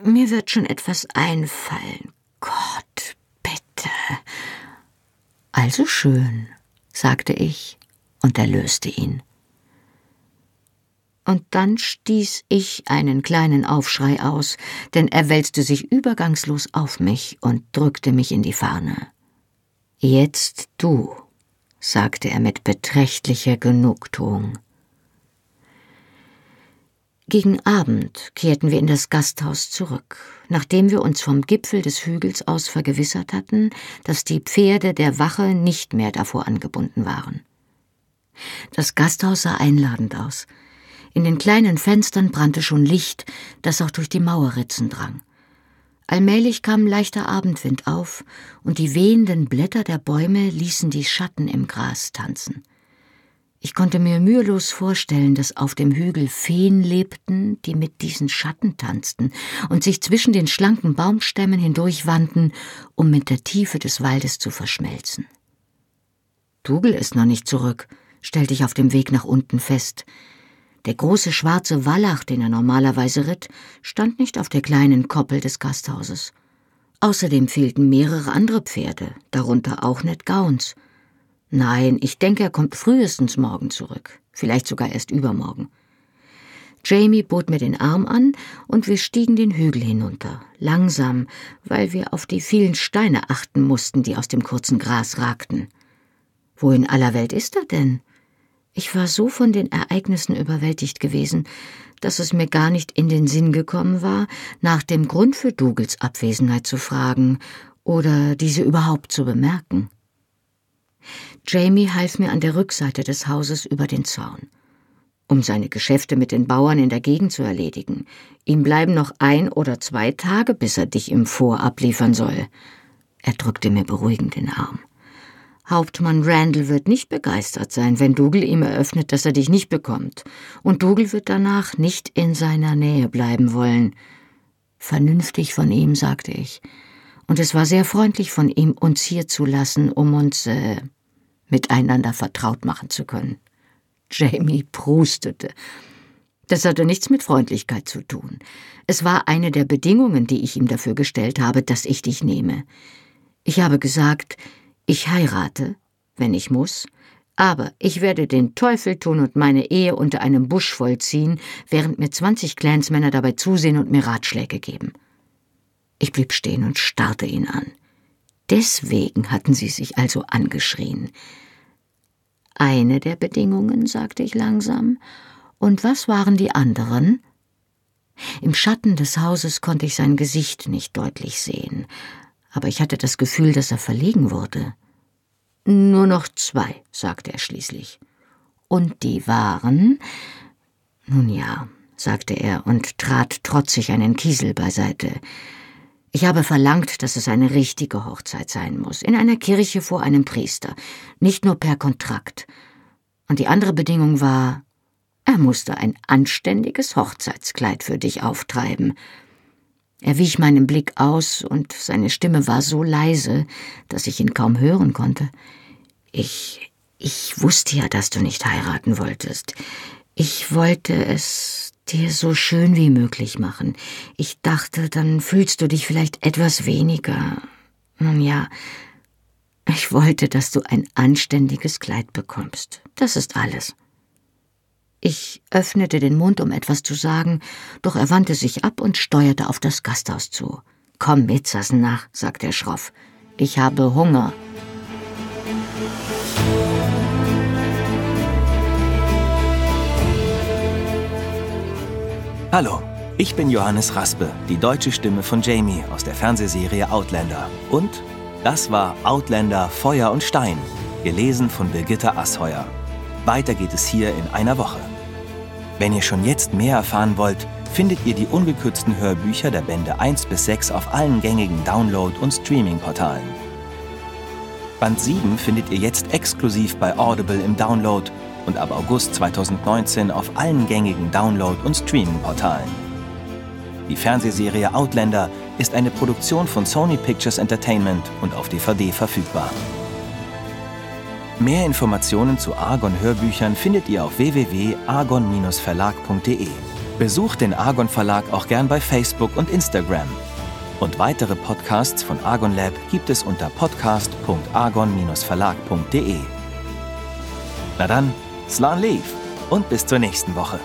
mir wird schon etwas einfallen. Gott, bitte. Also schön sagte ich und erlöste ihn. Und dann stieß ich einen kleinen Aufschrei aus, denn er wälzte sich übergangslos auf mich und drückte mich in die Fahne. Jetzt du, sagte er mit beträchtlicher Genugtuung. Gegen Abend kehrten wir in das Gasthaus zurück, nachdem wir uns vom Gipfel des Hügels aus vergewissert hatten, dass die Pferde der Wache nicht mehr davor angebunden waren. Das Gasthaus sah einladend aus. In den kleinen Fenstern brannte schon Licht, das auch durch die Mauerritzen drang. Allmählich kam leichter Abendwind auf, und die wehenden Blätter der Bäume ließen die Schatten im Gras tanzen. Ich konnte mir mühelos vorstellen, dass auf dem Hügel Feen lebten, die mit diesen Schatten tanzten und sich zwischen den schlanken Baumstämmen hindurchwanden, um mit der Tiefe des Waldes zu verschmelzen. Dougal ist noch nicht zurück, stellte ich auf dem Weg nach unten fest. Der große schwarze Wallach, den er normalerweise ritt, stand nicht auf der kleinen Koppel des Gasthauses. Außerdem fehlten mehrere andere Pferde, darunter auch Ned Gauns. Nein, ich denke, er kommt frühestens morgen zurück, vielleicht sogar erst übermorgen. Jamie bot mir den Arm an und wir stiegen den Hügel hinunter, langsam, weil wir auf die vielen Steine achten mussten, die aus dem kurzen Gras ragten. Wo in aller Welt ist er denn? Ich war so von den Ereignissen überwältigt gewesen, dass es mir gar nicht in den Sinn gekommen war, nach dem Grund für Dougals Abwesenheit zu fragen oder diese überhaupt zu bemerken. Jamie half mir an der Rückseite des Hauses über den Zaun. Um seine Geschäfte mit den Bauern in der Gegend zu erledigen. Ihm bleiben noch ein oder zwei Tage, bis er dich im Vor abliefern soll. Er drückte mir beruhigend den Arm. Hauptmann Randall wird nicht begeistert sein, wenn Dougal ihm eröffnet, dass er dich nicht bekommt. Und Dougal wird danach nicht in seiner Nähe bleiben wollen. Vernünftig von ihm, sagte ich und es war sehr freundlich von ihm, uns hier zu lassen, um uns äh, miteinander vertraut machen zu können. Jamie prustete. Das hatte nichts mit Freundlichkeit zu tun. Es war eine der Bedingungen, die ich ihm dafür gestellt habe, dass ich dich nehme. Ich habe gesagt, ich heirate, wenn ich muss, aber ich werde den Teufel tun und meine Ehe unter einem Busch vollziehen, während mir zwanzig Clansmänner dabei zusehen und mir Ratschläge geben. Ich blieb stehen und starrte ihn an. Deswegen hatten sie sich also angeschrien. Eine der Bedingungen, sagte ich langsam. Und was waren die anderen? Im Schatten des Hauses konnte ich sein Gesicht nicht deutlich sehen, aber ich hatte das Gefühl, dass er verlegen wurde. Nur noch zwei, sagte er schließlich. Und die waren. Nun ja, sagte er und trat trotzig einen Kiesel beiseite. Ich habe verlangt, dass es eine richtige Hochzeit sein muss, in einer Kirche vor einem Priester, nicht nur per Kontrakt. Und die andere Bedingung war, er musste ein anständiges Hochzeitskleid für dich auftreiben. Er wich meinem Blick aus, und seine Stimme war so leise, dass ich ihn kaum hören konnte. Ich. ich wusste ja, dass du nicht heiraten wolltest. Ich wollte es dir so schön wie möglich machen. Ich dachte, dann fühlst du dich vielleicht etwas weniger. Nun ja, ich wollte, dass du ein anständiges Kleid bekommst. Das ist alles. Ich öffnete den Mund, um etwas zu sagen, doch er wandte sich ab und steuerte auf das Gasthaus zu. Komm mit, Sassenach, sagte er schroff. Ich habe Hunger. Hallo, ich bin Johannes Raspe, die deutsche Stimme von Jamie aus der Fernsehserie Outlander. Und das war Outlander Feuer und Stein, gelesen von Birgitta Asheuer. Weiter geht es hier in einer Woche. Wenn ihr schon jetzt mehr erfahren wollt, findet ihr die ungekürzten Hörbücher der Bände 1 bis 6 auf allen gängigen Download- und Streaming-Portalen. Band 7 findet ihr jetzt exklusiv bei Audible im Download und ab August 2019 auf allen gängigen Download- und Streaming-Portalen. Die Fernsehserie Outlander ist eine Produktion von Sony Pictures Entertainment und auf DVD verfügbar. Mehr Informationen zu Argon Hörbüchern findet ihr auf www.argon-verlag.de. Besucht den Argon Verlag auch gern bei Facebook und Instagram. Und weitere Podcasts von Argon Lab gibt es unter podcast.argon-verlag.de. Na dann, Slan Leaf und bis zur nächsten Woche.